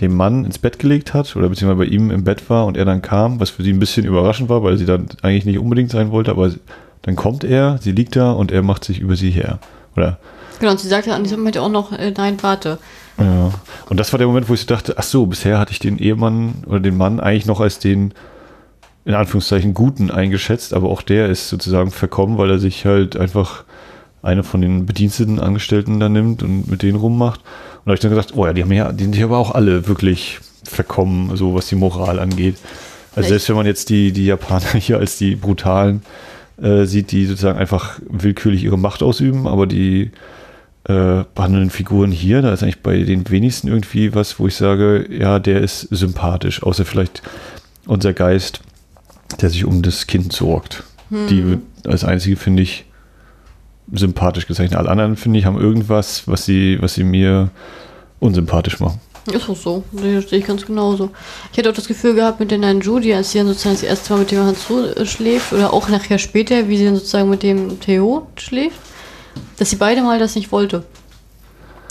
Speaker 2: dem Mann ins Bett gelegt hat oder beziehungsweise bei ihm im Bett war und er dann kam, was für sie ein bisschen überraschend war, weil sie dann eigentlich nicht unbedingt sein wollte, aber dann kommt er, sie liegt da und er macht sich über sie her. Oder?
Speaker 1: Genau, und sie sagt ja an diesem Moment auch noch, äh, nein, warte.
Speaker 2: Ja, und das war der Moment, wo ich dachte, ach so, bisher hatte ich den Ehemann oder den Mann eigentlich noch als den in Anführungszeichen Guten eingeschätzt, aber auch der ist sozusagen verkommen, weil er sich halt einfach eine von den Bediensteten Angestellten da nimmt und mit denen rummacht. Und da habe ich dann gesagt, oh ja, die haben ja, die sind ja aber auch alle wirklich verkommen, so was die Moral angeht. Also Echt? selbst wenn man jetzt die, die Japaner hier als die brutalen äh, sieht, die sozusagen einfach willkürlich ihre Macht ausüben, aber die äh, behandelnden Figuren hier, da ist eigentlich bei den wenigsten irgendwie was, wo ich sage, ja, der ist sympathisch, außer vielleicht unser Geist, der sich um das Kind sorgt. Hm. Die als einzige, finde ich, sympathisch gezeichnet. Alle anderen, finde ich, haben irgendwas, was sie, was sie mir unsympathisch machen.
Speaker 1: Ist auch so. Das sehe ich ganz genauso. Ich hätte auch das Gefühl gehabt mit der neuen Judy, als sie dann sozusagen das erste Mal mit dem Hans schläft oder auch nachher später, wie sie dann sozusagen mit dem Theo schläft, dass sie beide mal das nicht wollte.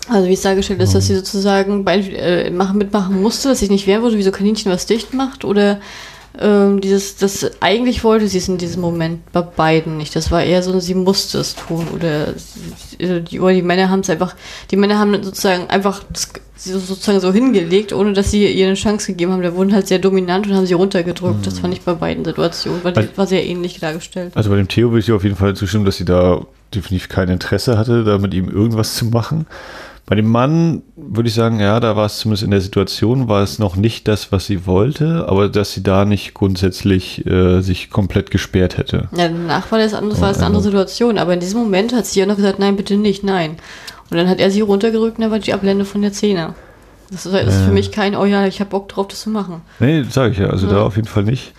Speaker 1: Also wie es dargestellt ist, dass sie sozusagen beide, äh, machen, mitmachen musste, dass sie nicht wehren wollte, wie so Kaninchen was dicht macht oder ähm, dieses, das eigentlich wollte sie es in diesem Moment bei beiden nicht. Das war eher so, sie musste es tun. Oder die, oder die Männer haben es einfach, die Männer haben sozusagen einfach sozusagen so hingelegt, ohne dass sie ihr eine Chance gegeben haben. Da wurden halt sehr dominant und haben sie runtergedrückt. Mhm. Das fand ich bei beiden Situationen. War, also, war sehr ähnlich dargestellt.
Speaker 2: Also bei dem Theo würde ich auf jeden Fall zustimmen, dass sie da definitiv kein Interesse hatte, da mit ihm irgendwas zu machen. Bei dem Mann würde ich sagen, ja, da war es zumindest in der Situation, war es noch nicht das, was sie wollte, aber dass sie da nicht grundsätzlich äh, sich komplett gesperrt hätte.
Speaker 1: Ja, danach war das, anders, war das eine andere
Speaker 2: Also-
Speaker 1: Situation, aber in diesem Moment hat sie ja noch gesagt, nein, bitte nicht, nein. Und dann hat er sie runtergerückt und dann war die Ablende von der Szene. Das ist, das ist für
Speaker 2: Äh.
Speaker 1: mich kein, oh ja, ich habe Bock drauf, das zu machen.
Speaker 2: Nee, sage ich ja, also da
Speaker 1: Ja.
Speaker 2: auf jeden Fall nicht.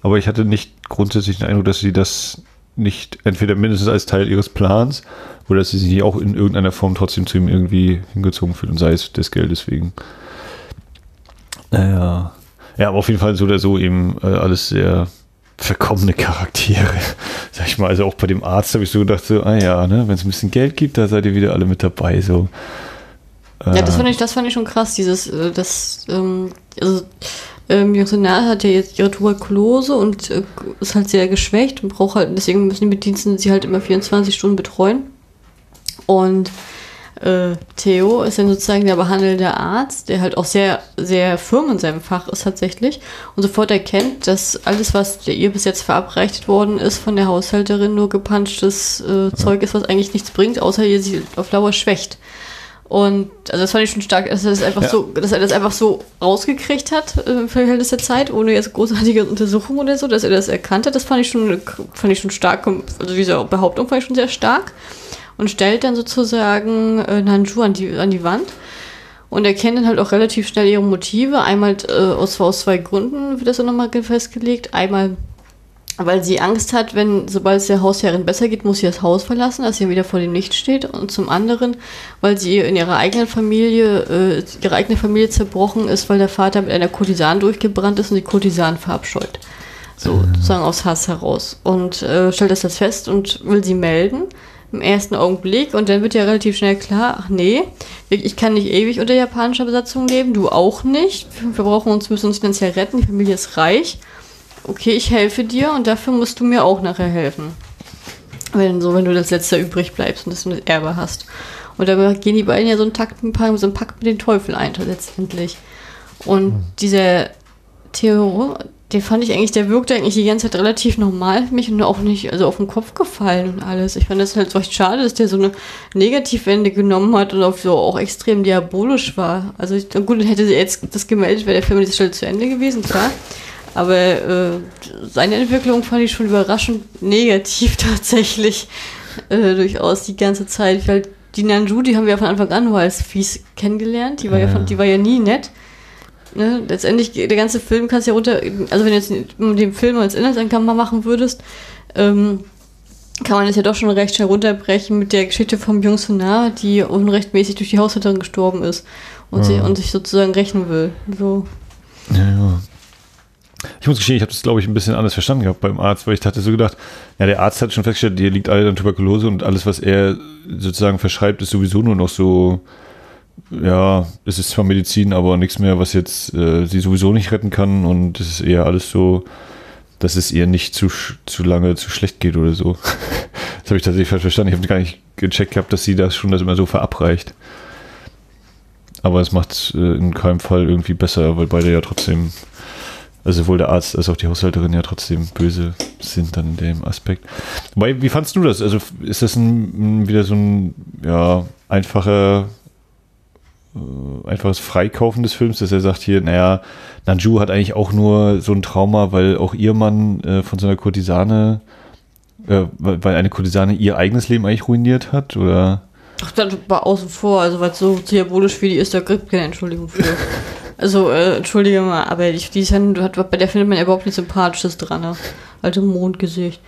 Speaker 2: Aber ich hatte nicht grundsätzlich den Eindruck, dass sie das nicht entweder mindestens als Teil ihres Plans oder dass sie sich auch in irgendeiner Form trotzdem zu ihm irgendwie hingezogen fühlt und sei es des Geldes wegen. Naja. Ja, aber auf jeden Fall so oder so eben äh, alles sehr verkommene Charaktere. Sag ich mal, also auch bei dem Arzt habe ich so gedacht, so, ah ja, ne, wenn es ein bisschen Geld gibt, da seid ihr wieder alle mit dabei, so.
Speaker 1: Ja, das
Speaker 2: Äh,
Speaker 1: fand ich, das fand ich schon krass, dieses, äh, das, ähm, also, ähm, Jungsonal hat ja jetzt ihre Tuberkulose und äh, ist halt sehr geschwächt und braucht halt, deswegen müssen die Medizinsten sie halt immer 24 Stunden betreuen. Und äh, Theo ist dann sozusagen der behandelnde Arzt, der halt auch sehr, sehr firm in seinem Fach ist tatsächlich und sofort erkennt, dass alles, was ihr bis jetzt verabreicht worden ist von der Haushälterin, nur gepanschtes äh, Zeug ist, was eigentlich nichts bringt, außer ihr sie auf Dauer schwächt. Und also das fand ich schon stark, dass er das einfach
Speaker 2: Ja.
Speaker 1: so, dass er das einfach so rausgekriegt hat äh, im Verhältnis der Zeit, ohne jetzt großartige Untersuchungen oder so, dass er das erkannt hat. Das fand ich schon, fand ich schon stark, also diese Behauptung fand ich schon sehr stark. Und stellt dann sozusagen äh, Nanju an die, an die Wand und erkennt dann halt auch relativ schnell ihre Motive. Einmal äh, aus, aus zwei Gründen wird das dann nochmal festgelegt. Einmal weil sie Angst hat, wenn, sobald es der Hausherrin besser geht, muss sie das Haus verlassen, dass sie wieder vor dem Licht steht. Und zum anderen, weil sie in ihrer eigenen Familie, äh, ihre eigene Familie zerbrochen ist, weil der Vater mit einer Kurtisan durchgebrannt ist und die Kurtisan verabscheut. So, sozusagen aus Hass heraus. Und äh, stellt das jetzt fest und will sie melden im ersten Augenblick. Und dann wird ja relativ schnell klar, ach nee, ich kann nicht ewig unter japanischer Besatzung leben, du auch nicht. Wir brauchen uns, müssen uns finanziell retten, die Familie ist reich okay, ich helfe dir und dafür musst du mir auch nachher helfen. Wenn so, wenn du das letzte übrig bleibst und das Erbe hast. Und dann gehen die beiden ja so einen Takt, so einen Pakt mit dem Teufel ein, letztendlich. Und dieser Theo, den fand ich eigentlich, der wirkte eigentlich die ganze Zeit relativ normal für mich und auch nicht, also auf den Kopf gefallen und alles. Ich fand das halt so echt schade, dass der so eine Negativwende genommen hat und auf so auch extrem diabolisch war. Also ich, gut, hätte sie jetzt das gemeldet, wäre der Film an dieser Stelle zu Ende gewesen, klar. Aber äh, seine Entwicklung fand ich schon überraschend negativ tatsächlich. Äh, durchaus die ganze Zeit. Weil die Nanju, die haben wir ja von Anfang an nur als fies kennengelernt. Die war ja,
Speaker 2: Ja.
Speaker 1: von, die war ja nie nett. Ne? Letztendlich, der ganze Film kannst du ja runter. Also, wenn du jetzt den Film als Inhaltsankammer machen würdest, ähm, kann man das ja doch schon recht schnell runterbrechen mit der Geschichte vom Jung Sonar, die unrechtmäßig durch die Haushälterin gestorben ist und, sie,
Speaker 2: Ja.
Speaker 1: und sich sozusagen rächen will. So.
Speaker 2: Ja, ja. Ich muss gestehen, ich habe das, glaube ich, ein bisschen anders verstanden gehabt beim Arzt, weil ich hatte so gedacht, ja, der Arzt hat schon festgestellt, dir liegt alle an Tuberkulose und alles, was er sozusagen verschreibt, ist sowieso nur noch so, ja, es ist zwar Medizin, aber nichts mehr, was jetzt äh, sie sowieso nicht retten kann und es ist eher alles so, dass es ihr nicht zu, zu lange zu schlecht geht oder so. das habe ich tatsächlich falsch verstanden. Ich habe gar nicht gecheckt gehabt, dass sie das schon das immer so verabreicht. Aber es macht es äh, in keinem Fall irgendwie besser, weil beide ja trotzdem, also sowohl der Arzt als auch die Haushälterin ja trotzdem böse sind dann in dem Aspekt. Wobei, wie fandst du das? Also ist das ein, wieder so ein ja, einfacher, äh, einfaches Freikaufen des Films, dass er sagt hier, naja, Nanju hat eigentlich auch nur so ein Trauma, weil auch ihr Mann äh, von so einer Kurtisane, äh, weil eine Kurtisane ihr eigenes Leben eigentlich ruiniert hat, oder?
Speaker 1: Ach, das war außen vor, also weil es so diabolisch wie die ist, da gibt keine Entschuldigung für. also, äh, entschuldige mal, aber die, die ja, hat, bei der findet man ja überhaupt nichts Sympathisches dran, ne? Alte Mondgesicht.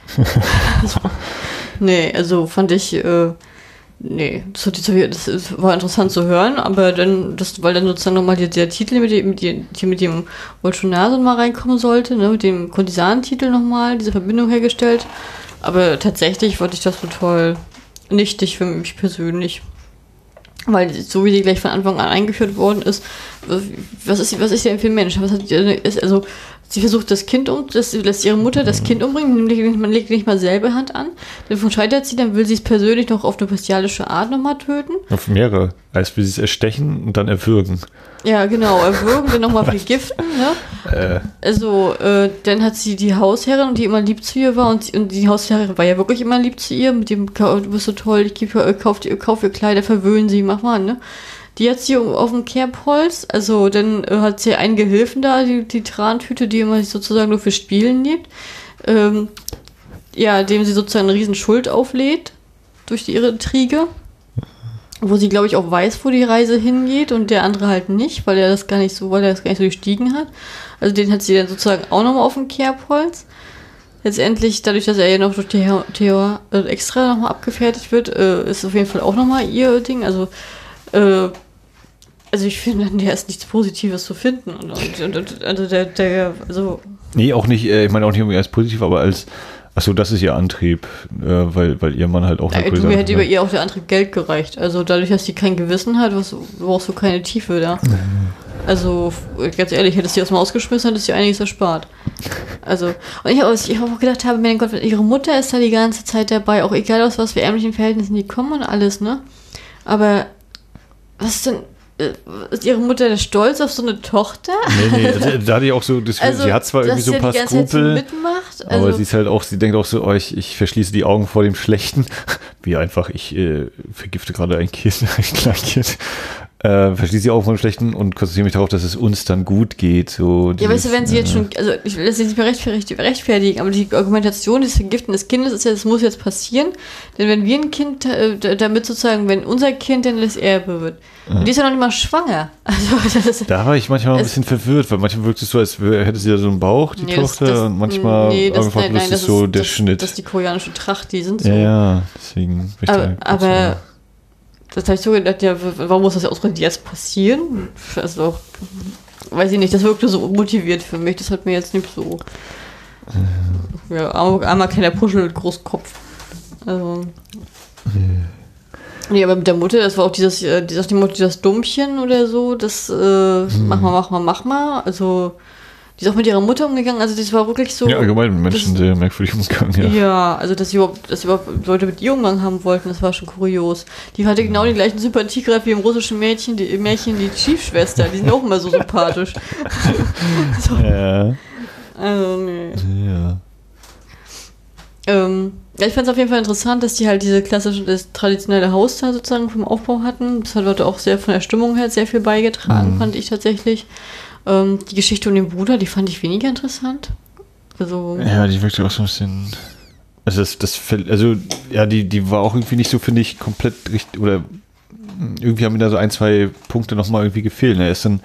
Speaker 1: also, nee, also fand ich, äh, nee, das, war interessant zu hören, aber dann, das, weil dann sozusagen nochmal der, der Titel mit dem, mit dem, hier mit dem Bolsonaro mal reinkommen sollte, ne, mit dem Kurtisan-Titel nochmal, diese Verbindung hergestellt. Aber tatsächlich fand ich das total nichtig für mich persönlich. Weil so wie die gleich von Anfang an eingeführt worden ist, was ist, was ist für ein Mensch? Was hat, also Sie versucht das Kind um, das lässt ihre Mutter das Kind umbringen, nämlich man legt nicht mal selber Hand an. Dann scheitert sie, dann will sie es persönlich noch auf eine bestialische Art nochmal töten.
Speaker 2: Auf mehrere. Erst will sie es erstechen und dann erwürgen.
Speaker 1: Ja, genau, erwürgen, dann nochmal vergiften, ne? Äh. Also, äh, dann hat sie die Hausherrin, die immer lieb zu ihr war, und, sie, und die Hausherrin war ja wirklich immer lieb zu ihr, mit dem, du bist so toll, ich gebe, äh, kauf, kauf ihr Kleider, verwöhnen sie, mach mal, ne? Die hat sie auf dem Kerbholz, also dann äh, hat sie einen Gehilfen da, die, die Trantüte, die immer sozusagen nur für Spielen lebt, ähm, ja, dem sie sozusagen eine riesen Schuld auflädt durch die, ihre Intrige wo sie, glaube ich, auch weiß, wo die Reise hingeht und der andere halt nicht, weil er das gar nicht so, weil er das gar nicht so gestiegen hat. Also den hat sie dann sozusagen auch nochmal auf dem Kerbholz. Letztendlich, dadurch, dass er ja noch durch Theo, Theo äh, extra nochmal abgefertigt wird, äh, ist auf jeden Fall auch nochmal ihr Ding. Also, äh, also ich finde, der ist nichts Positives zu finden. Und, und, und also der, der, also.
Speaker 2: Nee, auch nicht, äh, ich meine auch nicht irgendwie als positiv, aber als Achso, das ist ihr Antrieb, äh, weil, weil ihr Mann halt auch
Speaker 1: ja, Du hätte über ihr auch der Antrieb Geld gereicht. Also dadurch, dass sie kein Gewissen hat, was, brauchst du keine Tiefe da. Also, ganz ehrlich, hättest du sie aus dem ausgeschmissen, hättest du einiges erspart. Also, und ich habe ich hab auch gedacht, habe, mein Gott, ihre Mutter ist da die ganze Zeit dabei, auch egal aus was für ärmlichen Verhältnissen die kommen und alles, ne? Aber was ist denn, äh, ist ihre Mutter stolz auf so eine Tochter? Nee,
Speaker 2: nee, also, da hatte ich auch so das Gefühl, also, sie hat zwar irgendwie so ein paar Skrupel, mitmacht, also aber sie ist halt auch, sie denkt auch so, oh, ich, ich verschließe die Augen vor dem Schlechten. Wie einfach, ich äh, vergifte gerade ein Kind, ein Kleinkind äh, verschließe die Augen vom Schlechten und konzentriere mich darauf, dass es uns dann gut geht. So
Speaker 1: ja, weißt du, wenn sie jetzt schon, also ich will das jetzt nicht mehr rechtfertigen, aber die Argumentation des Vergiften des Kindes ist ja, das muss jetzt passieren, denn wenn wir ein Kind, äh, damit sozusagen, wenn unser Kind dann das Erbe wird, ja. und die ist ja noch nicht mal schwanger.
Speaker 2: Also, das, da war ich manchmal ein bisschen verwirrt, weil manchmal wirkt es so, als hätte sie da so einen Bauch, die nee, Tochter, das, das, und manchmal nee, das, einfach nein, nein, das ist so der Schnitt.
Speaker 1: Das ist die koreanische Tracht, die sind so.
Speaker 2: Ja, ja, deswegen.
Speaker 1: Aber, aber das habe ich so gedacht, ja, warum muss das ausgerechnet jetzt passieren? Also, weiß ich nicht, das wirkte so motiviert für mich. Das hat mir jetzt nicht so. Ja, einmal kleiner Puschel mit Großkopf. Also. Nee, aber mit der Mutter, das war auch dieses, äh, dieses, dieses Dummchen oder so, das äh, hm. mach mal, mach mal, mach mal. Also die ist auch mit ihrer Mutter umgegangen. Also das war wirklich so.
Speaker 2: Ja, allgemein mit Menschen sehr merkwürdig umgegangen, ja.
Speaker 1: Ja, also dass sie überhaupt, dass sie überhaupt Leute mit ihr umgegangen haben wollten, das war schon kurios. Die hatte genau die gleichen Sympathiegrad wie im russischen Mädchen, die Märchen, die Chiefschwester. Die sind auch immer so sympathisch. so. Ja. Also, nee. Ja. Ähm, ja, ich fand es auf jeden Fall interessant, dass die halt diese klassische, das traditionelle Haus da sozusagen vom Aufbau hatten. Das hat auch sehr von der Stimmung her sehr viel beigetragen, mhm. fand ich tatsächlich. Ähm, die Geschichte um den Bruder, die fand ich weniger interessant. Also,
Speaker 2: ja, die wirkte auch so ein bisschen. Also, das, das, also ja, die, die war auch irgendwie nicht so, finde ich, komplett richtig. Oder irgendwie haben mir da so ein, zwei Punkte nochmal irgendwie gefehlt. Er ist dann,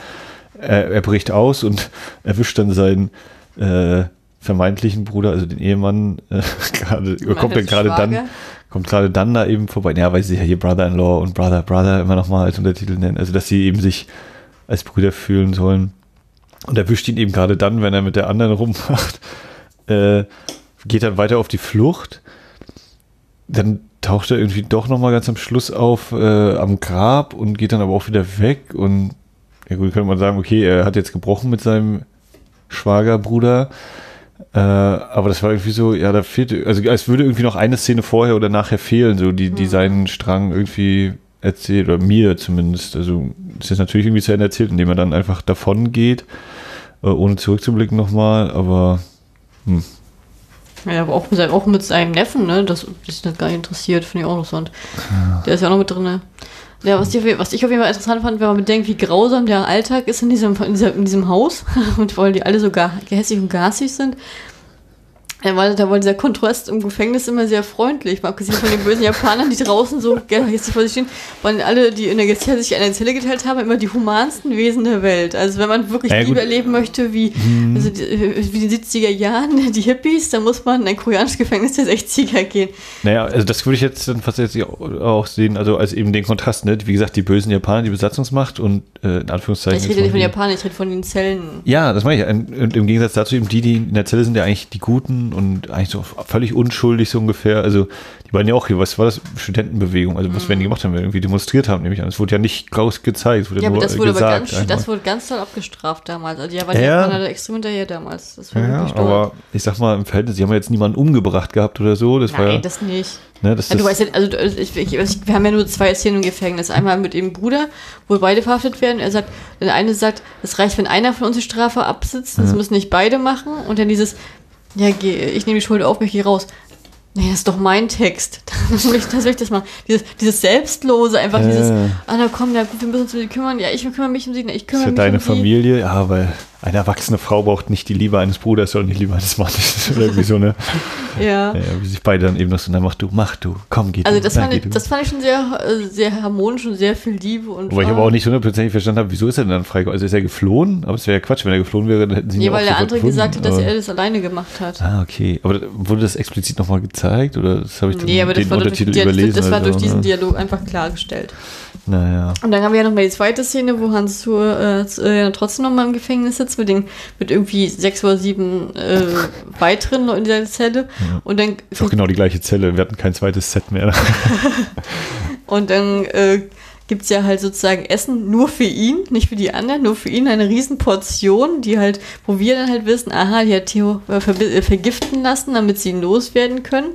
Speaker 2: er, er bricht aus und erwischt dann seinen äh, vermeintlichen Bruder, also den Ehemann, äh, gerade, kommt dann gerade dann, kommt gerade dann da eben vorbei. Ja, weil sie ja hier Brother-in-Law und Brother, Brother immer nochmal als Untertitel nennen. Also, dass sie eben sich als Brüder fühlen sollen. Und erwischt ihn eben gerade dann, wenn er mit der anderen rummacht. Äh, geht dann weiter auf die Flucht. Dann taucht er irgendwie doch nochmal ganz am Schluss auf äh, am Grab und geht dann aber auch wieder weg. Und ja gut, könnte man sagen, okay, er hat jetzt gebrochen mit seinem Schwagerbruder. Äh, aber das war irgendwie so, ja, da fehlt, also als würde irgendwie noch eine Szene vorher oder nachher fehlen, so die, die mhm. seinen Strang irgendwie erzählt, oder mir zumindest. Also es ist natürlich irgendwie zu Ende erzählt, indem er dann einfach davon geht äh, ohne zurückzublicken nochmal, aber hm.
Speaker 1: Ja, aber auch mit, seinem, auch mit seinem Neffen, ne? Das ist das gar nicht interessiert, finde ich auch interessant. Der ist ja auch noch mit drin, ne? Ja, was, die, was ich auf jeden Fall interessant fand, wenn man bedenkt, wie grausam der Alltag ist in diesem, in diesem, in diesem Haus und weil die alle so gar, gehässig und gasig sind, da war, da war dieser Kontrast im Gefängnis immer sehr freundlich. Mal abgesehen von den bösen Japanern, die draußen so jetzt vor sich stehen, waren alle, die in der Zelle sich eine Zelle geteilt haben, immer die humansten Wesen der Welt. Also wenn man wirklich ja, Liebe erleben möchte, wie, hm. also die, wie in den 70er Jahren, die Hippies, dann muss man in ein koreanisches Gefängnis der 60er gehen.
Speaker 2: Naja, also das würde ich jetzt dann fast jetzt auch sehen, also als eben den Kontrast, ne? Wie gesagt, die bösen Japaner, die Besatzungsmacht und äh, in Anführungszeichen.
Speaker 1: Ich rede nicht von Japanern, ich rede von den Zellen.
Speaker 2: Ja, das meine ich. Und im Gegensatz dazu eben die, die in der Zelle sind, ja eigentlich die Guten Frauen und eigentlich so völlig unschuldig so ungefähr. Also die waren ja auch hier, was war das? Studentenbewegung. Also was
Speaker 1: Mhm.
Speaker 2: werden die gemacht haben? Irgendwie demonstriert haben, nämlich an. Es wurde ja nicht groß gezeigt. Wurde
Speaker 1: Ja, aber
Speaker 2: nur
Speaker 1: das wurde, aber
Speaker 2: gesagt.
Speaker 1: ganz, das wurde ganz toll abgestraft damals. Also, ja, weil
Speaker 2: Ja,
Speaker 1: die extrem hinterher damals. Das war
Speaker 2: ja, aber ich sag mal, im Verhältnis, die haben ja jetzt niemanden umgebracht gehabt oder so. Das war
Speaker 1: Nein,
Speaker 2: ja,
Speaker 1: das nicht.
Speaker 2: ne, das,
Speaker 1: Ja, du weißt ja, also du- ich, ich, ich, wir haben ja nur zwei Szenen im Gefängnis. Einmal mit dem Bruder, wo beide verhaftet werden. Er sagt, der eine sagt, es reicht, wenn einer von uns die Strafe absitzt, das müssen nicht beide machen. Und dann dieses, ja, geh, ich nehme die Schuld auf mich, geh raus. Nee, das ist doch mein Text. Das will ich das, will ich das machen. Dieses, dieses Selbstlose, einfach
Speaker 2: Ja.
Speaker 1: dieses, ah, na komm, ja, gut, wir müssen uns um sie kümmern. Ja, ich kümmere mich um sie, na, ich kümmere
Speaker 2: ja
Speaker 1: mich
Speaker 2: deine
Speaker 1: um sie.
Speaker 2: Familie, ja, weil eine erwachsene Frau braucht nicht die Liebe eines Bruders, sondern die Liebe eines Mannes. Oder irgendwie so, ne?
Speaker 1: Ja.
Speaker 2: Ja, wie sich beide dann eben noch so, na mach du, mach du, komm, geh
Speaker 1: Also
Speaker 2: du,
Speaker 1: das
Speaker 2: na,
Speaker 1: fand, ich, das fand ich schon sehr, äh, sehr harmonisch und sehr viel Liebe. Und
Speaker 2: Wobei ich
Speaker 1: war-
Speaker 2: aber auch nicht hundertprozentig verstanden habe, wieso ist er denn dann freigekommen? Also ist er geflohen? Aber es wäre ja Quatsch, wenn er geflohen wäre, dann hätten sie ihn
Speaker 1: Nee,
Speaker 2: ja
Speaker 1: weil der andere gesagt hat, dass er das alleine gemacht hat.
Speaker 2: Ah, okay. Aber wurde das explizit nochmal gezeigt? Oder das habe ich
Speaker 1: Nee, aber das
Speaker 2: den
Speaker 1: war, durch,
Speaker 2: Untertitel
Speaker 1: die,
Speaker 2: überlesen?
Speaker 1: das war
Speaker 2: oder
Speaker 1: durch diesen
Speaker 2: ne?
Speaker 1: Dialog einfach klargestellt.
Speaker 2: Naja.
Speaker 1: Und dann haben wir ja nochmal die zweite Szene, wo Hans zu, äh, äh, trotzdem nochmal im Gefängnis sitzt mit, den, mit irgendwie sechs oder sieben äh, weiteren in dieser Zelle. Und dann,
Speaker 2: Ist auch genau die gleiche Zelle. Wir hatten kein zweites Set mehr.
Speaker 1: und dann äh, gibt es ja halt sozusagen Essen nur für ihn, nicht für die anderen, nur für ihn eine riesen Portion, die halt, wo wir dann halt wissen, aha, die hat Theo äh, verbi- äh, vergiften lassen, damit sie ihn loswerden können.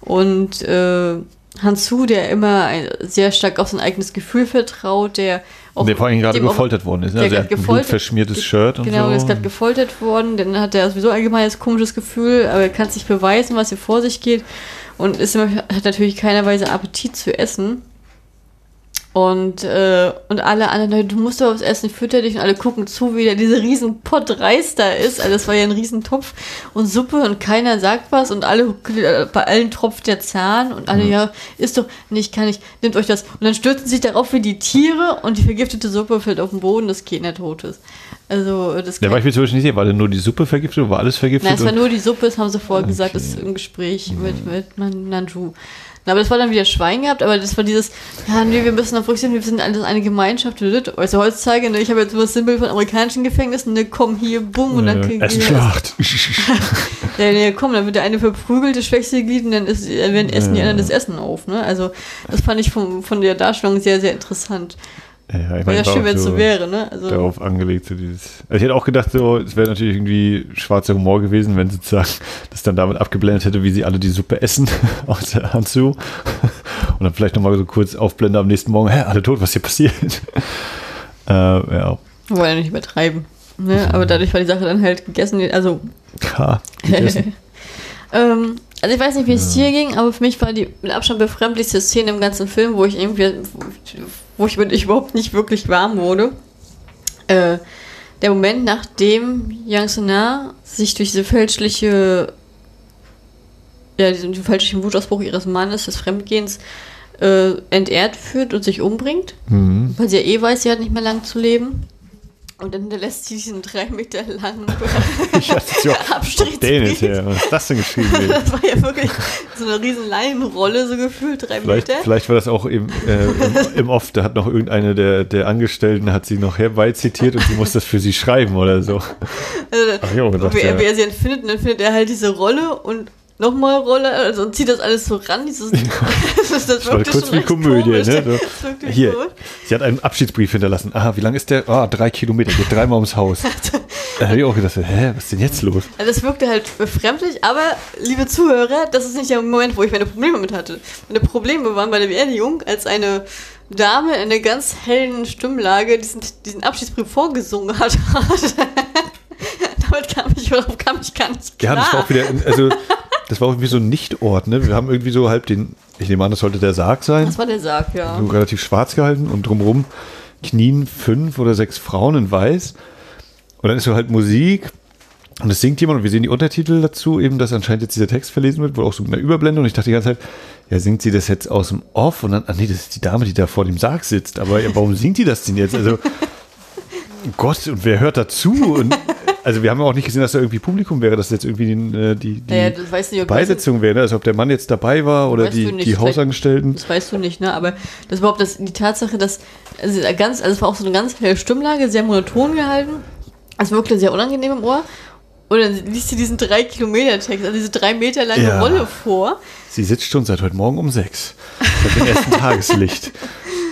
Speaker 1: Und äh, Hansu, der immer sehr stark auf sein eigenes Gefühl vertraut, der auch
Speaker 2: der vor allem gerade
Speaker 1: dem auch-
Speaker 2: gefoltert worden ist. Ne?
Speaker 1: der
Speaker 2: Also er hat ein
Speaker 1: gefoltert-
Speaker 2: blutverschmiertes Shirt und
Speaker 1: Genau,
Speaker 2: so.
Speaker 1: er ist gerade gefoltert worden, dann hat er sowieso allgemein ein komisches Gefühl, aber er kann es nicht beweisen, was hier vor sich geht und ist immer, hat natürlich keinerweise Appetit zu essen. Und, äh, und alle anderen, du musst doch was essen, fütter dich und alle gucken zu, wie der diese riesen Pott Reis da ist. Also das war ja ein riesen Topf und Suppe und keiner sagt was und alle, bei allen tropft der Zahn und alle, ja, ist doch, nicht, kann nicht, nehmt euch das. Und dann stürzen sich darauf wie die Tiere und die vergiftete Suppe fällt auf den Boden, das Kinder tot ist. Also, das
Speaker 2: Der war ich mir zum Beispiel nicht sicher. War denn nur die Suppe vergiftet oder war alles vergiftet?
Speaker 1: Nein, es war nur die Suppe, das haben sie vorher gesagt, das ist
Speaker 2: Okay.
Speaker 1: im Gespräch mit, mit Man- Nanju. Na, Aber das war dann wieder Schwein gehabt, aber das war dieses, ja, nee, wir müssen auf Rücksicht, wir sind alles eine Gemeinschaft. Also heutzutage, ne, ich habe jetzt nur das Symbol von amerikanischen Gefängnissen, ne, komm hier, bumm, und dann kriegen
Speaker 2: Essenschlacht.
Speaker 1: ja, nee, komm, dann wird der eine verprügelt, das schwächste Glied, und dann ist, dann werden essen die anderen das Essen auf, ne? Also, das fand ich vom, von der Darstellung sehr, sehr interessant.
Speaker 2: Ja, ich meine,
Speaker 1: ja schön, wenn es so wäre, ne? Also,
Speaker 2: darauf angelegt. So dieses, also ich hätte auch gedacht, so, es wäre natürlich irgendwie schwarzer Humor gewesen, wenn sozusagen das dann damit abgeblendet hätte, wie sie alle die Suppe essen aus der Hand zu. Und dann vielleicht nochmal so kurz aufblende am nächsten Morgen, hä, alle tot, was hier passiert? äh, ja,
Speaker 1: wollen ja nicht übertreiben. Ne? Aber dadurch war die Sache dann halt gegessen, also
Speaker 2: ha, gegessen.
Speaker 1: Ähm, also ich weiß nicht, wie es dir ging, aber für mich war die mit Abstand befremdlichste Szene im ganzen Film, wo ich irgendwie, wo ich, mit ich überhaupt nicht wirklich warm wurde. Äh, der Moment, nachdem Yang Sena sich durch diese fälschliche, ja, diesen fälschlichen Wutausbruch ihres Mannes, des Fremdgehens, äh, entehrt führt und sich umbringt,
Speaker 2: Mhm.
Speaker 1: weil sie ja eh weiß, sie hat nicht mehr lang zu leben. Und dann hinterlässt sie diesen drei Meter langen
Speaker 2: Ich dachte, so,
Speaker 1: Abstrittsbrief.
Speaker 2: Dennis, ja, was ist das denn geschrieben?
Speaker 1: Das war ja wirklich so eine riesen Leinenrolle, so gefühlt, drei
Speaker 2: Vielleicht,
Speaker 1: Meter.
Speaker 2: vielleicht war das auch im, äh, im, im Off, da hat noch irgendeine der, der Angestellten, hat sie noch herbei zitiert und sie muss das für sie schreiben oder so.
Speaker 1: Also,
Speaker 2: Ach, gedacht,
Speaker 1: wer,
Speaker 2: ja.
Speaker 1: wer sie entfindet, dann findet er halt diese Rolle und nochmal Rolle also, und zieht das alles so ran. Dieses, das, das, wirkte
Speaker 2: kurz wie Komödie,
Speaker 1: komisch.
Speaker 2: ne? So, hier,
Speaker 1: komisch.
Speaker 2: sie hat einen Abschiedsbrief hinterlassen. Aha, wie lang ist der? Ah, drei Kilometer, geht dreimal ums Haus. Da habe ich auch gedacht, hä, was ist denn jetzt los?
Speaker 1: Also das wirkte halt befremdlich, aber liebe Zuhörer, das ist nicht der Moment, wo ich meine Probleme mit hatte. Meine Probleme waren bei der Beerdigung, als eine Dame in einer ganz hellen Stimmlage diesen, diesen Abschiedsbrief vorgesungen hat. Damit kam ich, kam ich gar nicht
Speaker 2: Ja,
Speaker 1: klar.
Speaker 2: das war auch wieder, also, das war auch wie so ein Nichtort, ne? Wir haben irgendwie so halb den, ich nehme an, das sollte der Sarg sein.
Speaker 1: Das war der Sarg, ja.
Speaker 2: so relativ schwarz gehalten und drumherum knien fünf oder sechs Frauen in weiß. Und dann ist so halt Musik und es singt jemand und wir sehen die Untertitel dazu, eben, dass anscheinend jetzt dieser Text verlesen wird, wohl auch so mit einer Überblende und ich dachte die ganze Zeit, ja, singt sie das jetzt aus dem Off und dann, ah nee, das ist die Dame, die da vor dem Sarg sitzt, aber ja, warum singt die das denn jetzt? Also, Gott, und wer hört dazu? Und also wir haben ja auch nicht gesehen, dass da irgendwie Publikum wäre, dass jetzt irgendwie die, äh, die, die
Speaker 1: Naja, nicht,
Speaker 2: Beisetzung wäre, ne? also ob der Mann jetzt dabei war oder die, die Hausangestellten.
Speaker 1: das weißt du nicht, ne? Aber das ist überhaupt das, die Tatsache, dass also ganz, also es war auch so eine ganz helle Stimmlage, sehr monoton gehalten. Es wirkte sehr unangenehm im Ohr. Und dann liest sie diesen drei Kilometer Text, also diese drei Meter lange
Speaker 2: Ja.
Speaker 1: Rolle vor.
Speaker 2: Sie sitzt schon seit heute Morgen um sechs. Bei dem ersten Tageslicht.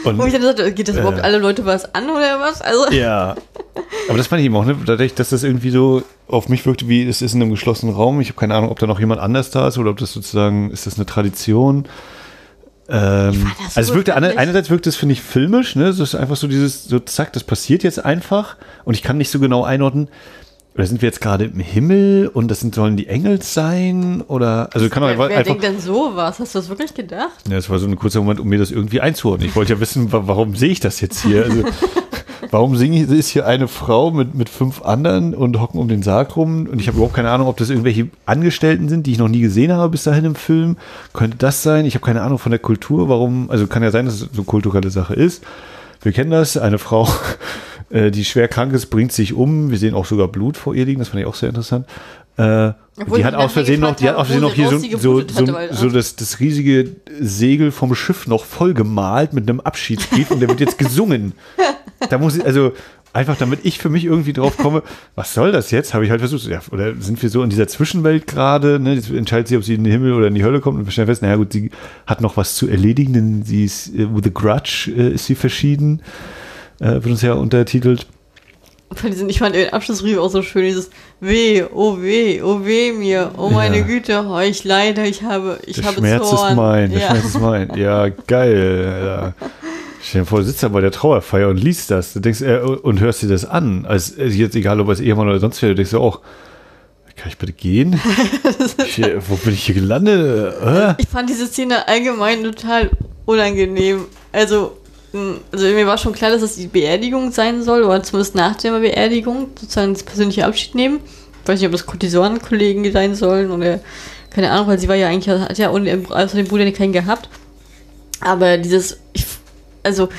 Speaker 2: Und
Speaker 1: Wo ich dann sagte, geht das
Speaker 2: Äh.
Speaker 1: überhaupt alle Leute was an oder was? Also,
Speaker 2: Ja. Aber das fand ich eben auch, ne? Dadurch, dass das irgendwie so auf mich wirkte, wie es ist in einem geschlossenen Raum. Ich habe keine Ahnung, ob da noch jemand anders da ist oder ob das sozusagen, ist das eine Tradition? Ähm,
Speaker 1: das
Speaker 2: also es wirkte, einer- einerseits wirkt es, finde ich, filmisch, ne? Es ist einfach so dieses, so zack, das passiert jetzt einfach und ich kann nicht so genau einordnen, oder sind wir jetzt gerade im Himmel und das sind, sollen die Engel sein oder, also kann man
Speaker 1: wer, wer
Speaker 2: einfach,
Speaker 1: denkt denn sowas? Hast du das wirklich gedacht?
Speaker 2: ja, das war so ein kurzer Moment, um mir das irgendwie einzuordnen. Ich wollte ja wissen, wa warum sehe ich das jetzt hier? Also, warum singe ich, ist hier eine Frau mit, mit fünf anderen und hocken um den Sarg rum und ich habe überhaupt keine Ahnung, ob das irgendwelche Angestellten sind, die ich noch nie gesehen habe bis dahin im Film. Könnte das sein? Ich habe keine Ahnung von der Kultur, warum, also kann ja sein, dass es so eine kulturelle Sache ist. Wir kennen das, eine Frau, äh, die schwer krank ist, bringt sich um. Wir sehen auch sogar Blut vor ihr liegen, das fand ich auch sehr interessant. Äh, die hat aus Versehen noch, die hat aus Versehen noch hier so, so, so,
Speaker 1: hatte,
Speaker 2: so das, das riesige Segel vom Schiff noch voll gemalt mit einem Abschiedsbrief und der wird jetzt gesungen. Da muss ich, also einfach damit ich für mich irgendwie drauf komme, was soll das jetzt? Habe ich halt versucht, ja, oder sind wir so in dieser Zwischenwelt gerade, ne? Jetzt entscheidet sie, ob sie in den Himmel oder in die Hölle kommt und wir stellen fest, naja gut, sie hat noch was zu erledigen, denn sie ist, äh, with a grudge äh, ist sie verschieden, äh, wird uns ja untertitelt.
Speaker 1: Von ich fand den Abschlussbrief auch so schön, dieses Weh, oh weh, oh weh mir, oh meine
Speaker 2: Ja.
Speaker 1: Güte, oh, ich leide, ich habe, ich
Speaker 2: Der
Speaker 1: habe
Speaker 2: Schmerz
Speaker 1: Zorn.
Speaker 2: ist mein, der
Speaker 1: ja.
Speaker 2: Schmerz ist mein. Ja, geil. Ja. Stell dir vor, du sitzt da bei der Trauerfeier und liest das. Du denkst, äh, und hörst dir das an. Als, als jetzt egal, ob als Ehemann oder sonst wer, du denkst du auch, kann ich bitte gehen? ich, äh, wo bin ich hier gelandet? Äh?
Speaker 1: Ich fand diese Szene allgemein total unangenehm. Also, also mir war schon klar, dass es die Beerdigung sein soll, oder zumindest nach der Beerdigung, sozusagen das persönliche Abschied nehmen. Ich weiß nicht, ob das Kurtisanenkollegen sein sollen oder keine Ahnung, weil sie war ja eigentlich, hat außer dem Bruder keinen gehabt. Aber dieses, ich, also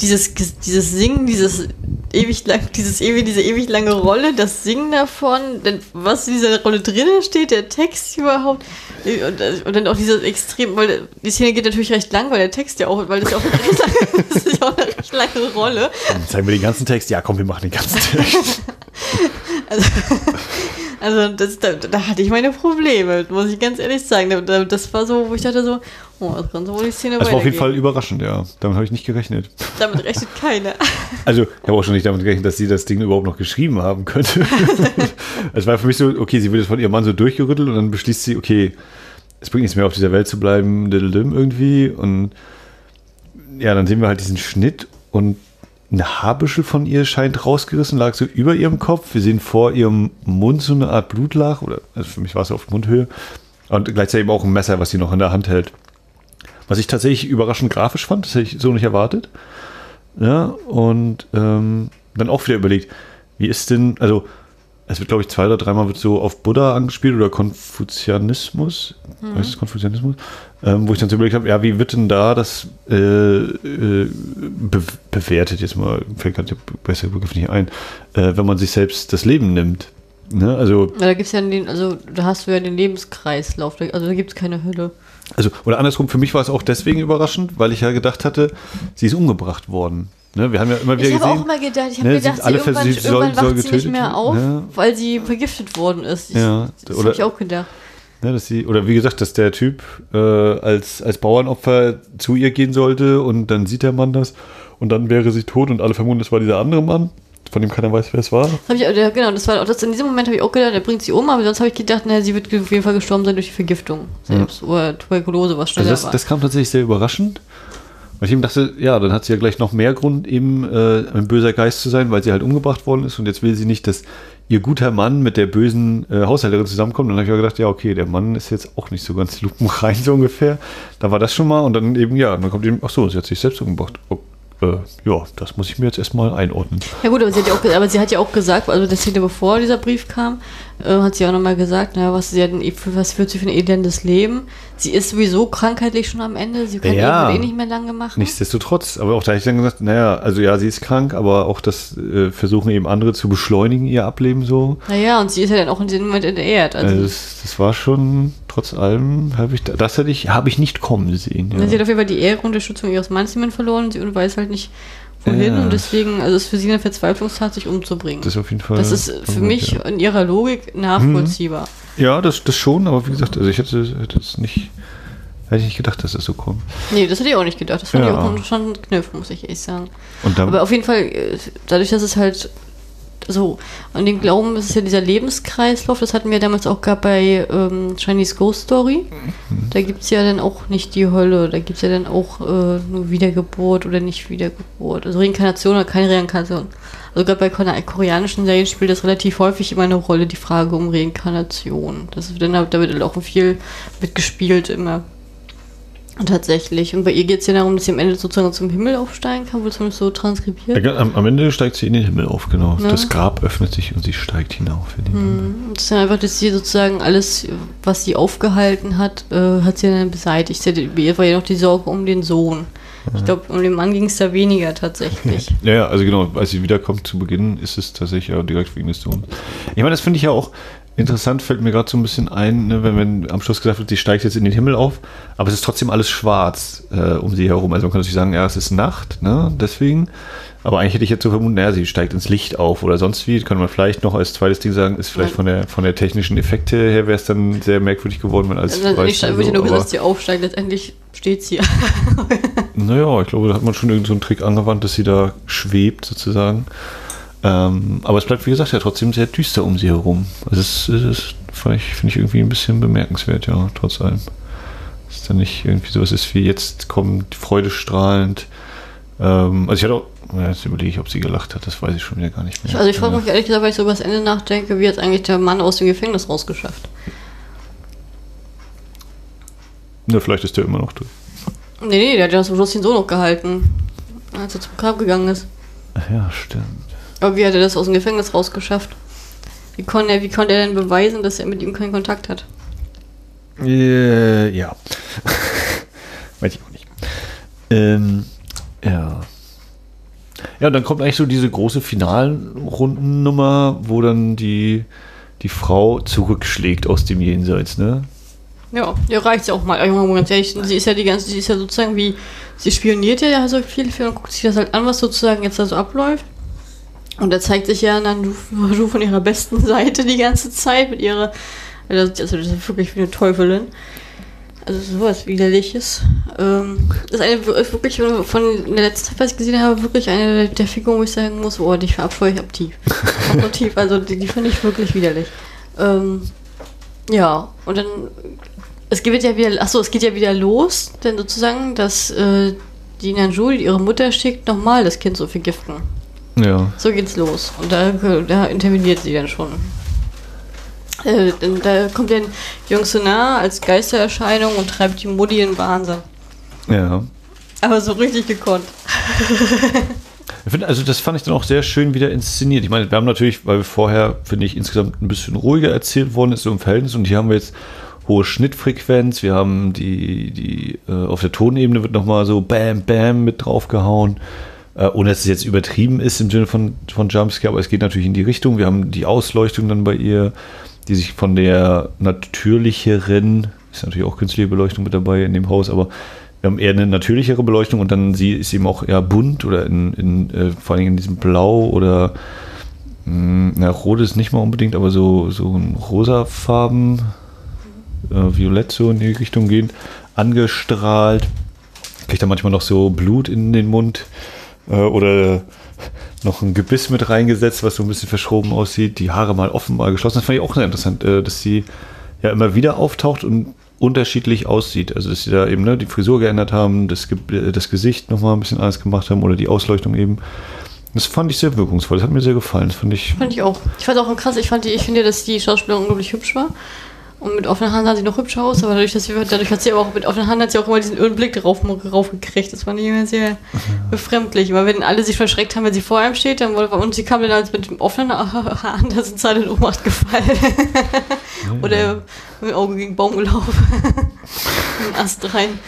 Speaker 1: dieses, dieses Singen, dieses ewig lang, dieses ewig, diese ewig lange Rolle, das Singen davon, denn was in dieser Rolle drinnen steht, der Text überhaupt und, und dann auch dieses extrem, weil die Szene geht natürlich recht lang, weil der Text ja auch, weil das ja auch eine recht lange, das ist ja auch eine recht lange Rolle.
Speaker 2: Dann zeigen wir den ganzen Text. Ja, komm, wir machen den ganzen Text.
Speaker 1: Also das, da, da hatte ich meine Probleme, muss ich ganz ehrlich sagen. Da- da- Das war so, wo ich dachte so, oh, das kann so wohl die Szene
Speaker 2: Das war auf jeden Fall überraschend, ja. Damit habe ich nicht gerechnet.
Speaker 1: Damit rechnet keiner.
Speaker 2: Also, ich habe auch schon nicht damit gerechnet, dass sie das Ding überhaupt noch geschrieben haben könnte. Es war für mich so, okay, sie wird jetzt von ihrem Mann so durchgerüttelt und dann beschließt sie, okay, es bringt nichts mehr auf dieser Welt zu bleiben, irgendwie. Und ja, dann sehen wir halt diesen Schnitt und eine Haarbüschel von ihr scheint rausgerissen, lag so über ihrem Kopf. Wir sehen vor ihrem Mund so eine Art Blutlach, oder also für mich war es auf Mundhöhe. Und gleichzeitig auch ein Messer, was sie noch in der Hand hält. Was ich tatsächlich überraschend grafisch fand, das hätte ich so nicht erwartet. Ja, und ähm, dann auch wieder überlegt, wie ist denn, also es wird, glaube ich, zwei oder dreimal wird so auf Buddha angespielt oder Konfuzianismus, heißt es Konfuzianismus, ähm, wo ich dann so überlegt habe, ja, wie wird denn da das äh, äh, be bewertet, jetzt mal, fällt gerade der bessere Begriff nicht ein, äh, wenn man sich selbst das Leben nimmt. Ne? Also,
Speaker 1: Ja, da gibt's ja den, also da hast du ja den Lebenskreislauf, also da gibt's keine Hölle.
Speaker 2: also, oder andersrum, für mich war es auch deswegen überraschend, weil ich ja gedacht hatte, sie ist umgebracht worden. Ne? Wir haben ja immer wieder
Speaker 1: Ich habe
Speaker 2: gesehen.
Speaker 1: auch immer gedacht, ich habe
Speaker 2: ne,
Speaker 1: gedacht,
Speaker 2: alle
Speaker 1: irgendwann,
Speaker 2: vers- sie soll-
Speaker 1: irgendwann
Speaker 2: soll
Speaker 1: wacht sie nicht mehr auf,
Speaker 2: ja.
Speaker 1: weil sie vergiftet worden ist. Ich,
Speaker 2: Ja,
Speaker 1: das habe ich auch gedacht.
Speaker 2: Ne, dass sie, oder wie gesagt, dass der Typ äh, als, als Bauernopfer zu ihr gehen sollte und dann sieht der Mann das und dann wäre sie tot und alle vermuten, das war dieser andere Mann, von dem keiner weiß, wer es war.
Speaker 1: Das ich, ja, genau, das war auch das, in diesem Moment habe ich auch gedacht, er bringt sie um, aber sonst habe ich gedacht, naja, sie wird auf jeden Fall gestorben sein durch die Vergiftung selbst oder Tuberkulose, was
Speaker 2: Also
Speaker 1: schneller
Speaker 2: das,
Speaker 1: war.
Speaker 2: das kam tatsächlich sehr überraschend. Weil ich eben dachte, ja, dann hat sie ja gleich noch mehr Grund, eben äh, ein böser Geist zu sein, weil sie halt umgebracht worden ist und jetzt will sie nicht, dass ihr guter Mann mit der bösen äh, Haushälterin zusammenkommt. Und dann habe ich auch gedacht, ja, okay, der Mann ist jetzt auch nicht so ganz lupenrein, so ungefähr. Da war das schon mal und dann eben, ja, dann kommt eben, ach so, sie hat sich selbst umgebracht. Oh, äh, ja, das muss ich mir jetzt erstmal einordnen.
Speaker 1: Ja gut, aber sie, hat ja auch, aber sie hat ja auch gesagt, also der Szene bevor dieser Brief kam, äh, hat sie auch nochmal gesagt, naja, was, sie hat ein, was führt sie für ein elendes Leben. Sie ist sowieso krankheitlich schon am Ende, sie kann
Speaker 2: Ja.
Speaker 1: eh, nicht mehr lange machen.
Speaker 2: Nichtsdestotrotz, aber auch da habe ich dann gesagt, naja, also ja, sie ist krank, aber auch das äh, versuchen eben andere zu beschleunigen, ihr Ableben so.
Speaker 1: Naja, und sie ist ja dann auch in dem Moment entehrt. Also,
Speaker 2: Also das, das war schon, trotz allem, habe ich, das hätte ich, habe ich nicht kommen sehen.
Speaker 1: sie
Speaker 2: Ja.
Speaker 1: hat auf jeden Fall die Ehre und Unterstützung ihres Mannes verloren und sie weiß halt nicht, wohin
Speaker 2: Ja.
Speaker 1: und deswegen, also es ist für sie eine Verzweiflungstat, sich umzubringen.
Speaker 2: Das ist auf jeden Fall.
Speaker 1: Das ist für mich
Speaker 2: Ja,
Speaker 1: in ihrer Logik nachvollziehbar.
Speaker 2: Ja das, das schon, aber wie gesagt, also ich hätte, hätte es nicht. Hätte ich nicht gedacht, dass es so kommt.
Speaker 1: Nee, das hätte ich auch nicht gedacht. Das fand
Speaker 2: Ja.
Speaker 1: ich auch schon ein Kniff, muss ich ehrlich sagen.
Speaker 2: Und dann,
Speaker 1: Aber auf jeden Fall, äh, dadurch, dass es halt so, an den Glauben ist es ja dieser Lebenskreislauf, das hatten wir damals auch gehabt bei ähm, Chinese Ghost Story.
Speaker 2: Mhm.
Speaker 1: Da gibt es ja dann auch nicht die Hölle, da gibt es ja dann auch äh, nur Wiedergeburt oder nicht Wiedergeburt. Also Reinkarnation oder keine Reinkarnation. Also gerade bei kore- koreanischen Serien spielt das relativ häufig immer eine Rolle, die Frage um Reinkarnation. Das ist dann, da wird dann auch viel mitgespielt immer. Und tatsächlich. Und bei ihr geht es ja darum, dass sie am Ende sozusagen zum Himmel aufsteigen kann, wohl zumindest so transkribiert.
Speaker 2: Ja, am, am Ende steigt sie in den Himmel auf, genau.
Speaker 1: Ja.
Speaker 2: Das Grab öffnet sich und sie steigt hinauf in den Himmel.
Speaker 1: Mhm. Das ist ja einfach, dass sie sozusagen alles, was sie aufgehalten hat, äh, hat sie dann beseitigt. Sie hatte, bei ihr war ja noch die Sorge um den Sohn. Ich glaube, um den Mann ging es da weniger tatsächlich.
Speaker 2: Ja, ja, also genau, als sie wiederkommt zu Beginn, ist es tatsächlich direkt wegen des Sohns. Ich meine, das finde ich ja auch interessant, fällt mir gerade so ein bisschen ein, ne, wenn, wenn am Schluss gesagt wird, sie steigt jetzt in den Himmel auf, aber es ist trotzdem alles schwarz äh, um sie herum. Also man kann natürlich sagen, ja, es ist Nacht, ne, deswegen. Aber eigentlich hätte ich jetzt so vermutet, naja, sie steigt ins Licht auf oder sonst wie. Kann man vielleicht noch als zweites Ding sagen, ist vielleicht
Speaker 1: Nein.
Speaker 2: von der, von der technischen Effekte her wäre es dann sehr merkwürdig geworden, wenn alles
Speaker 1: Also,
Speaker 2: weiß
Speaker 1: ich würde ja nur gesagt, dass sie aufsteigt. Letztendlich steht sie.
Speaker 2: Naja, ich glaube, da hat man schon irgendeinen so einen Trick angewandt, dass sie da schwebt sozusagen. Ähm, aber es bleibt, wie gesagt, ja trotzdem sehr düster um sie herum. Also es, es ist, finde ich irgendwie ein bisschen bemerkenswert, ja, trotz allem. Dass es dann nicht irgendwie sowas ist wie jetzt kommt freudestrahlend. Ähm, also ich hatte auch, jetzt überlege ich, ob sie gelacht hat, das weiß ich schon wieder gar nicht mehr.
Speaker 1: Also ich frage mich ehrlich gesagt, weil ich so über das Ende nachdenke, wie hat eigentlich der Mann aus dem Gefängnis rausgeschafft?
Speaker 2: Na, vielleicht ist der immer noch drin.
Speaker 1: Nee, nee, der hat ja zum Schluss den Sohn noch gehalten, als er zum Grab gegangen ist.
Speaker 2: Ach ja, stimmt.
Speaker 1: Aber wie hat er das aus dem Gefängnis rausgeschafft? Wie konnte er, wie konnte er denn beweisen, dass er mit ihm keinen Kontakt hat?
Speaker 2: Äh, ja. Weiß ich auch nicht. Ähm, ja. Ja, und dann kommt eigentlich so diese große Finalrundennummer, wo dann die, die Frau zurückschlägt aus dem Jenseits, ne?
Speaker 1: Ja, ja reicht's ja auch mal. Junge, ganz ehrlich, sie ist ja die ganze, sie ist ja sozusagen wie, sie spioniert ja so viel, viel und guckt sich das halt an, was sozusagen jetzt da so abläuft. Und da zeigt sich ja dann du von ihrer besten Seite die ganze Zeit mit ihrer, also also das ist wirklich wie eine Teufelin. Also sowas widerliches. Ähm, das ist eine wirklich von der letzten Zeit, was ich gesehen habe, wirklich eine der- Figuren, wo ich sagen muss, oh, die verabscheue ich aktiv. Aktiv, also die, die finde ich wirklich widerlich. Ähm, ja, und dann es geht ja wieder, achso, es geht ja wieder los, denn sozusagen, dass äh, die Nanju, die ihre Mutter schickt, nochmal das Kind zu vergiften.
Speaker 2: Ja.
Speaker 1: So geht's los. Und da, da interveniert sie dann schon. Äh, da kommt dann Jung Suna als Geistererscheinung und treibt die Mutti in Wahnsinn.
Speaker 2: Ja.
Speaker 1: Aber so richtig gekonnt.
Speaker 2: Ich finde, also das fand ich dann auch sehr schön wieder inszeniert. Ich meine, wir haben natürlich, weil wir vorher, finde ich, insgesamt ein bisschen ruhiger erzählt worden ist, so im Verhältnis, und hier haben wir jetzt hohe Schnittfrequenz, wir haben die, die, äh, auf der Tonebene wird nochmal so Bam, Bam mit draufgehauen, äh, ohne dass es jetzt übertrieben ist im Sinne von, von Jumpscare, aber es geht natürlich in die Richtung. Wir haben die Ausleuchtung dann bei ihr, die sich von der natürlicheren, ist natürlich auch künstliche Beleuchtung mit dabei in dem Haus, aber wir haben eher eine natürlichere Beleuchtung und dann sie ist eben auch eher bunt oder in, in äh, vor allem in diesem Blau oder mh, na, rot ist nicht mal unbedingt, aber so, so ein rosafarben, äh, violett so in die Richtung gehend, angestrahlt. Kriegt dann manchmal noch so Blut in den Mund äh, oder noch ein Gebiss mit reingesetzt, was so ein bisschen verschoben aussieht. Die Haare mal offen, mal geschlossen. Das fand ich auch sehr interessant, äh, dass sie ja immer wieder auftaucht und unterschiedlich aussieht. Also, dass sie da eben ne, die Frisur geändert haben, das, Ge äh, das Gesicht nochmal ein bisschen anders gemacht haben oder die Ausleuchtung eben. Das fand ich sehr wirkungsvoll. Das hat mir sehr gefallen. Das fand ich.
Speaker 1: Fand ich auch. Ich fand auch krass, ich fand die, ich finde, dass die Schauspielerin unglaublich hübsch war. Und mit offenen Hand sah sie noch hübscher aus, aber dadurch, dass sie, dadurch hat sie aber auch mit offenen Hand hat sie auch immer diesen öden Blick drauf, drauf gekriegt. Das fand ich immer sehr befremdlich. Weil wenn alle sich verschreckt haben, wenn sie vor einem steht, dann wurde, und sie kam dann als mit dem offenen Hand, da sind sie alle in Ohnmacht gefallen. Oder mit dem Auge gegen den Baum gelaufen. Ein Ast rein.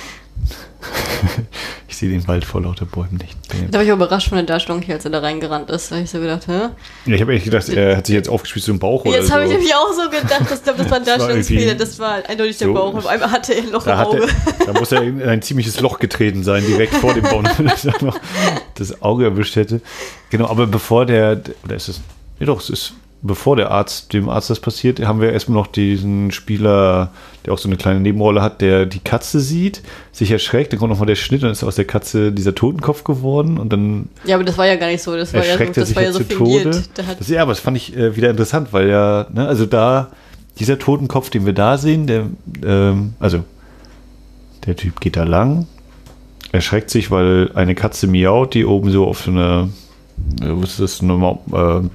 Speaker 2: Ich sehe den Wald vor lauter Bäumen nicht.
Speaker 1: Da war ich überrascht von der Darstellung hier, als er da reingerannt ist. Da habe ich so gedacht, hä?
Speaker 2: Ja, ich habe eigentlich gedacht, er hat sich jetzt aufgespießt im Bauch
Speaker 1: Jetzt
Speaker 2: oder
Speaker 1: habe
Speaker 2: so.
Speaker 1: ich nämlich auch so gedacht, das, glaub, das war ein Darstellungsfehler. Das war eindeutig der
Speaker 2: so-
Speaker 1: Bauch. Auf einmal hatte er ein Loch
Speaker 2: Da,
Speaker 1: im Auge.
Speaker 2: er, da muss er in ein ziemliches Loch getreten sein, direkt vor dem Baum, dass er noch das Auge erwischt hätte. Genau, aber bevor der, oder ist es, ja doch, es ist, bevor der Arzt, dem Arzt das passiert, haben wir erstmal noch diesen Spieler, der auch so eine kleine Nebenrolle hat, der die Katze sieht, sich erschreckt, dann kommt nochmal der Schnitt, dann ist aus der Katze dieser Totenkopf geworden und dann
Speaker 1: Ja, aber das war ja gar nicht so. Das war ja so, das war ja so.
Speaker 2: Tode. Das, ja, aber das fand ich äh, wieder interessant, weil ja, ne, also da, dieser Totenkopf, den wir da sehen, der, ähm, also der Typ geht da lang, erschreckt sich, weil eine Katze miaut, die oben so auf so einer, äh, was ist das, eine äh,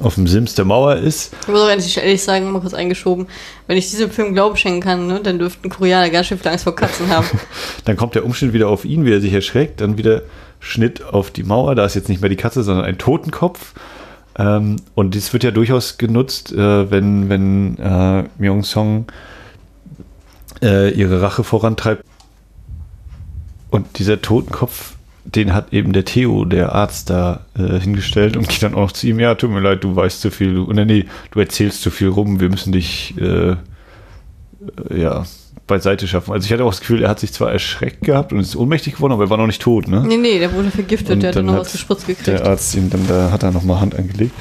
Speaker 2: auf dem Sims der Mauer ist.
Speaker 1: ich muss auch ehrlich, ehrlich sagen, mal kurz eingeschoben, wenn ich diesem Film Glauben schenken kann, ne, dann dürften Koreaner ganz schön viel Angst vor Katzen haben.
Speaker 2: Dann kommt der Umschnitt wieder auf ihn, wie er sich erschreckt, dann wieder Schnitt auf die Mauer, da ist jetzt nicht mehr die Katze, sondern ein Totenkopf. Ähm, und das wird ja durchaus genutzt, äh, wenn, wenn äh, Myung Song äh, ihre Rache vorantreibt. Und dieser Totenkopf, den hat eben der Theo, der Arzt, da äh, hingestellt und geht dann auch zu ihm, ja, tut mir leid, du weißt zu viel, oder nee, du erzählst zu viel rum, wir müssen dich äh, äh, ja, beiseite schaffen. Also ich hatte auch das Gefühl, er hat sich zwar erschreckt gehabt und ist ohnmächtig geworden, aber er war noch nicht tot, ne?
Speaker 1: nee, nee, der wurde vergiftet,
Speaker 2: Und
Speaker 1: der hat dann noch
Speaker 2: hat
Speaker 1: was gespritzt gekriegt.
Speaker 2: Der Arzt ihm dann, da hat er nochmal Hand angelegt.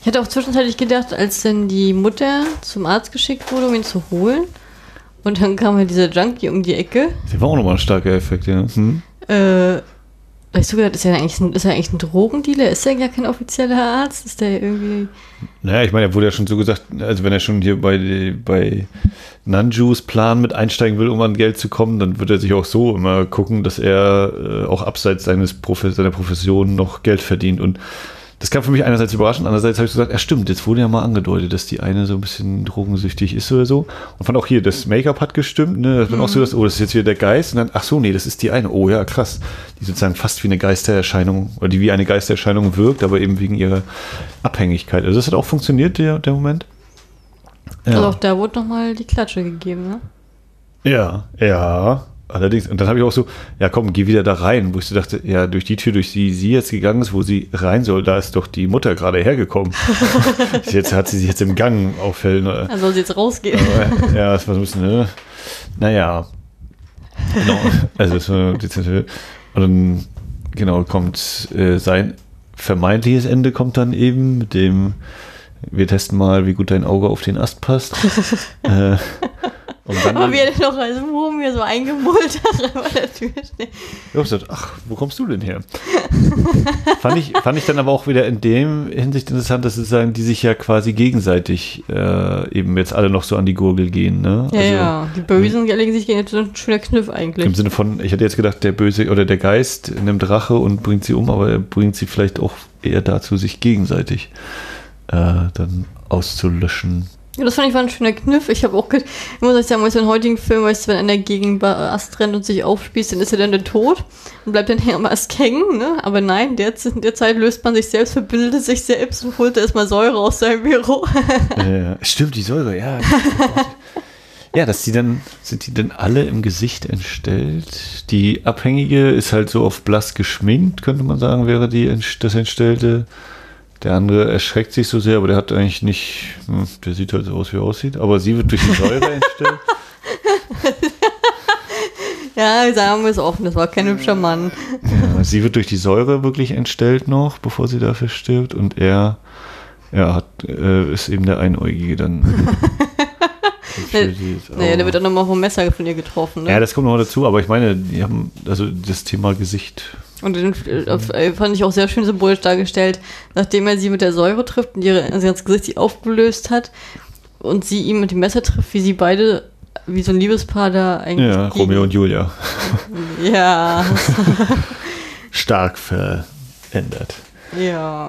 Speaker 1: Ich hatte auch zwischenzeitlich gedacht, als dann die Mutter zum Arzt geschickt wurde, um ihn zu holen, und dann kam halt dieser Junkie um die Ecke,
Speaker 2: Der war auch nochmal ein starker Effekt, ja. Hm?
Speaker 1: Äh, ich so gedacht, ist er eigentlich ein, ist er eigentlich ein Drogendealer? Ist er gar kein offizieller Arzt? Ist der irgendwie.
Speaker 2: Naja, ich meine, er wurde ja schon so gesagt, also wenn er schon hier bei, bei Nanjus Plan mit einsteigen will, um an Geld zu kommen, dann wird er sich auch so immer gucken, dass er äh, auch abseits seines Profe seiner Profession noch Geld verdient. Und das kam für mich einerseits überraschend, andererseits habe ich gesagt, ja stimmt, jetzt wurde ja mal angedeutet, dass die eine so ein bisschen drogensüchtig ist oder so. Und fand auch hier, das Make-up hat gestimmt, ne? Das war auch so, dass, oh, das ist jetzt wieder der Geist. Und dann, ach so, nee, das ist die eine. Oh ja, krass. Die sozusagen fast wie eine Geistererscheinung, oder die wie eine Geistererscheinung wirkt, aber eben wegen ihrer Abhängigkeit. Also das hat auch funktioniert, der, der Moment. Ja.
Speaker 1: Also auch da wurde nochmal die Klatsche gegeben, ne?
Speaker 2: Ja, ja. Allerdings, und dann habe ich auch so, ja komm, geh wieder da rein, wo ich so dachte, ja, durch die Tür, durch die sie jetzt gegangen ist, wo sie rein soll, da ist doch die Mutter gerade hergekommen. jetzt hat sie sich jetzt im Gang auffällen. Oder?
Speaker 1: Dann soll sie jetzt rausgehen.
Speaker 2: Aber, ja, das war so ein bisschen, ne? Naja. Genau. Also, das war dezent. Und dann, genau, kommt äh, sein vermeintliches Ende kommt dann eben mit dem, wir testen mal, wie gut dein Auge auf den Ast passt. äh, und dann,
Speaker 1: Aber wie er noch als Wurm mir so eingemult bei der Tür steht.
Speaker 2: ich hab gesagt, ach, wo kommst du denn her? fand, ich, fand ich dann aber auch wieder in dem Hinsicht interessant, dass sozusagen die sich ja quasi gegenseitig äh, eben jetzt alle noch so an die Gurgel gehen. Ne?
Speaker 1: Ja, ja. Die Bösen legen sich gegen ein schöner Kniff eigentlich.
Speaker 2: Im Sinne von, ich hätte jetzt gedacht, der Böse oder der Geist nimmt Rache und bringt sie um, aber er bringt sie vielleicht auch eher dazu, sich gegenseitig äh, dann auszulöschen.
Speaker 1: Ja, das fand ich war ein schöner Kniff. Ich habe auch, ich muss euch sagen, bei so einem heutigen Film, weißt du, wenn einer gegen Ba- Ast rennt und sich aufspießt, dann ist er dann der Tod und bleibt dann am Ast hängen, ne? Aber nein, der, in der Zeit löst man sich selbst, verbindet sich selbst und holt erstmal Säure aus seinem Büro.
Speaker 2: äh, stimmt, die Säure, ja. Ja, dass die dann, sind die denn alle im Gesicht entstellt? Die Abhängige ist halt so auf blass geschminkt, könnte man sagen, wäre die das Entstellte. Der andere erschreckt sich so sehr, aber der hat eigentlich nicht, hm, der sieht halt so aus, wie er aussieht, aber sie wird durch die Säure entstellt.
Speaker 1: ja, sagen wir es offen, das war kein hübscher Mann.
Speaker 2: Ja, sie wird durch die Säure wirklich entstellt noch, bevor sie dafür stirbt und er, ja, hat, äh, ist eben der Einäugige dann.
Speaker 1: Naja, der wird dann nochmal vom Messer von ihr getroffen, ne?
Speaker 2: ja, das kommt noch dazu, aber ich meine, die haben, also das Thema Gesicht.
Speaker 1: Und den äh, fand ich auch sehr schön symbolisch dargestellt, nachdem er sie mit der Säure trifft und ihre, also das Gesicht sich aufgelöst hat und sie ihn mit dem Messer trifft, wie sie beide, wie so ein Liebespaar da eigentlich.
Speaker 2: Ja,
Speaker 1: gegen-
Speaker 2: Romeo und Julia.
Speaker 1: Ja,
Speaker 2: Stark verändert.
Speaker 1: ja.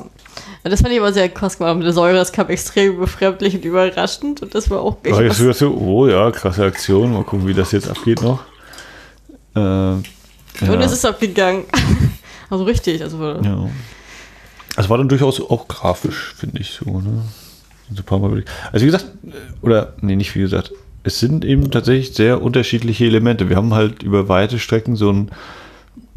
Speaker 1: Das fand ich aber sehr krass gemacht mit der Säure. Das kam extrem befremdlich und überraschend und das war auch
Speaker 2: Aber jetzt
Speaker 1: was-
Speaker 2: hörst du, oh ja, krasse Aktion, mal gucken, wie das jetzt abgeht noch. Äh, ja.
Speaker 1: Und es ist abgegangen. Also richtig, also
Speaker 2: Ja. Also war dann durchaus auch grafisch, finde ich so, ne? So ein paar Mal. Also wie gesagt, oder nee, nicht wie gesagt, es sind eben tatsächlich sehr unterschiedliche Elemente. Wir haben halt über weite Strecken so ein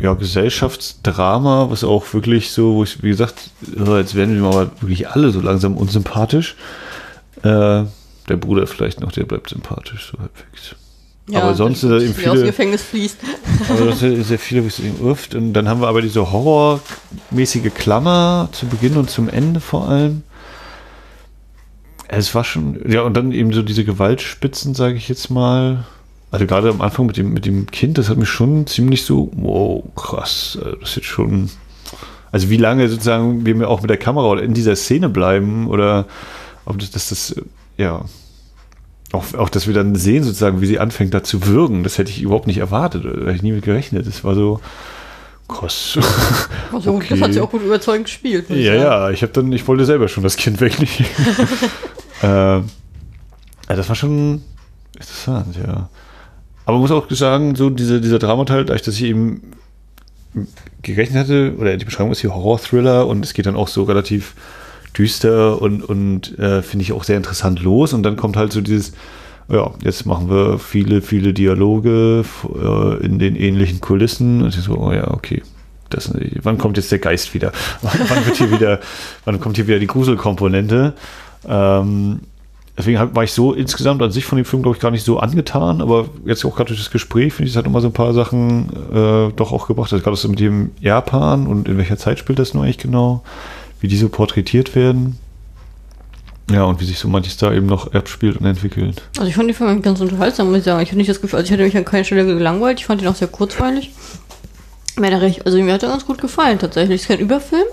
Speaker 2: ja, Gesellschaftsdrama, was auch wirklich so, wo ich, wie gesagt, jetzt werden wir mal wirklich alle so langsam unsympathisch. Äh, der Bruder vielleicht noch, der bleibt sympathisch, so halbwegs.
Speaker 1: Ja,
Speaker 2: aber sonst da eben
Speaker 1: aus dem
Speaker 2: viele,
Speaker 1: Gefängnis fließt.
Speaker 2: aber das sind sehr viele, wie es eben irft. Und dann haben wir aber diese horrormäßige Klammer zu Beginn und zum Ende vor allem. Es war schon, ja, und dann eben so diese Gewaltspitzen, sage ich jetzt mal. Also gerade am Anfang mit dem, mit dem Kind, das hat mich schon ziemlich so, wow, krass, äh, das ist jetzt schon. Also wie lange sozusagen wir auch mit der Kamera oder in dieser Szene bleiben oder ob das, das, das ja, auch, auch, dass wir dann sehen, sozusagen, wie sie anfängt, da zu würgen, das hätte ich überhaupt nicht erwartet. Da hätte ich nie mit gerechnet. Das war so krass.
Speaker 1: Also, okay. Das hat sie auch gut überzeugend gespielt.
Speaker 2: Ja, ja, ich habe dann, ich wollte selber schon das Kind wegnehmen. äh, das war schon interessant, ja. Aber man muss auch sagen, so diese, dieser Dramateil, dadurch, dass ich eben gerechnet hatte, oder die Beschreibung ist hier Horror-Thriller und es geht dann auch so relativ düster und, und äh, finde ich auch sehr interessant los. Und dann kommt halt so dieses, ja, jetzt machen wir viele, viele Dialoge äh, in den ähnlichen Kulissen. Und ich so, oh ja, okay. Das, wann kommt jetzt der Geist wieder? wann wird hier wieder, wann kommt hier wieder die Gruselkomponente? Ähm, deswegen war ich so insgesamt an sich von dem Film, glaube ich, gar nicht so angetan, aber jetzt auch gerade durch das Gespräch finde ich, es hat immer so ein paar Sachen äh, doch auch gebracht. Also gerade so mit dem Japan und in welcher Zeit spielt das nur eigentlich genau? Wie die so porträtiert werden. Ja, und wie sich so manches da eben noch abspielt und entwickelt.
Speaker 1: Also ich fand die Filme ganz unterhaltsam, muss ich sagen. Ich hatte nicht das Gefühl, also ich hatte mich an keiner Stelle gelangweilt. Ich fand ihn auch sehr kurzweilig. Also mir hat er ganz gut gefallen tatsächlich. Ist kein Überfilm,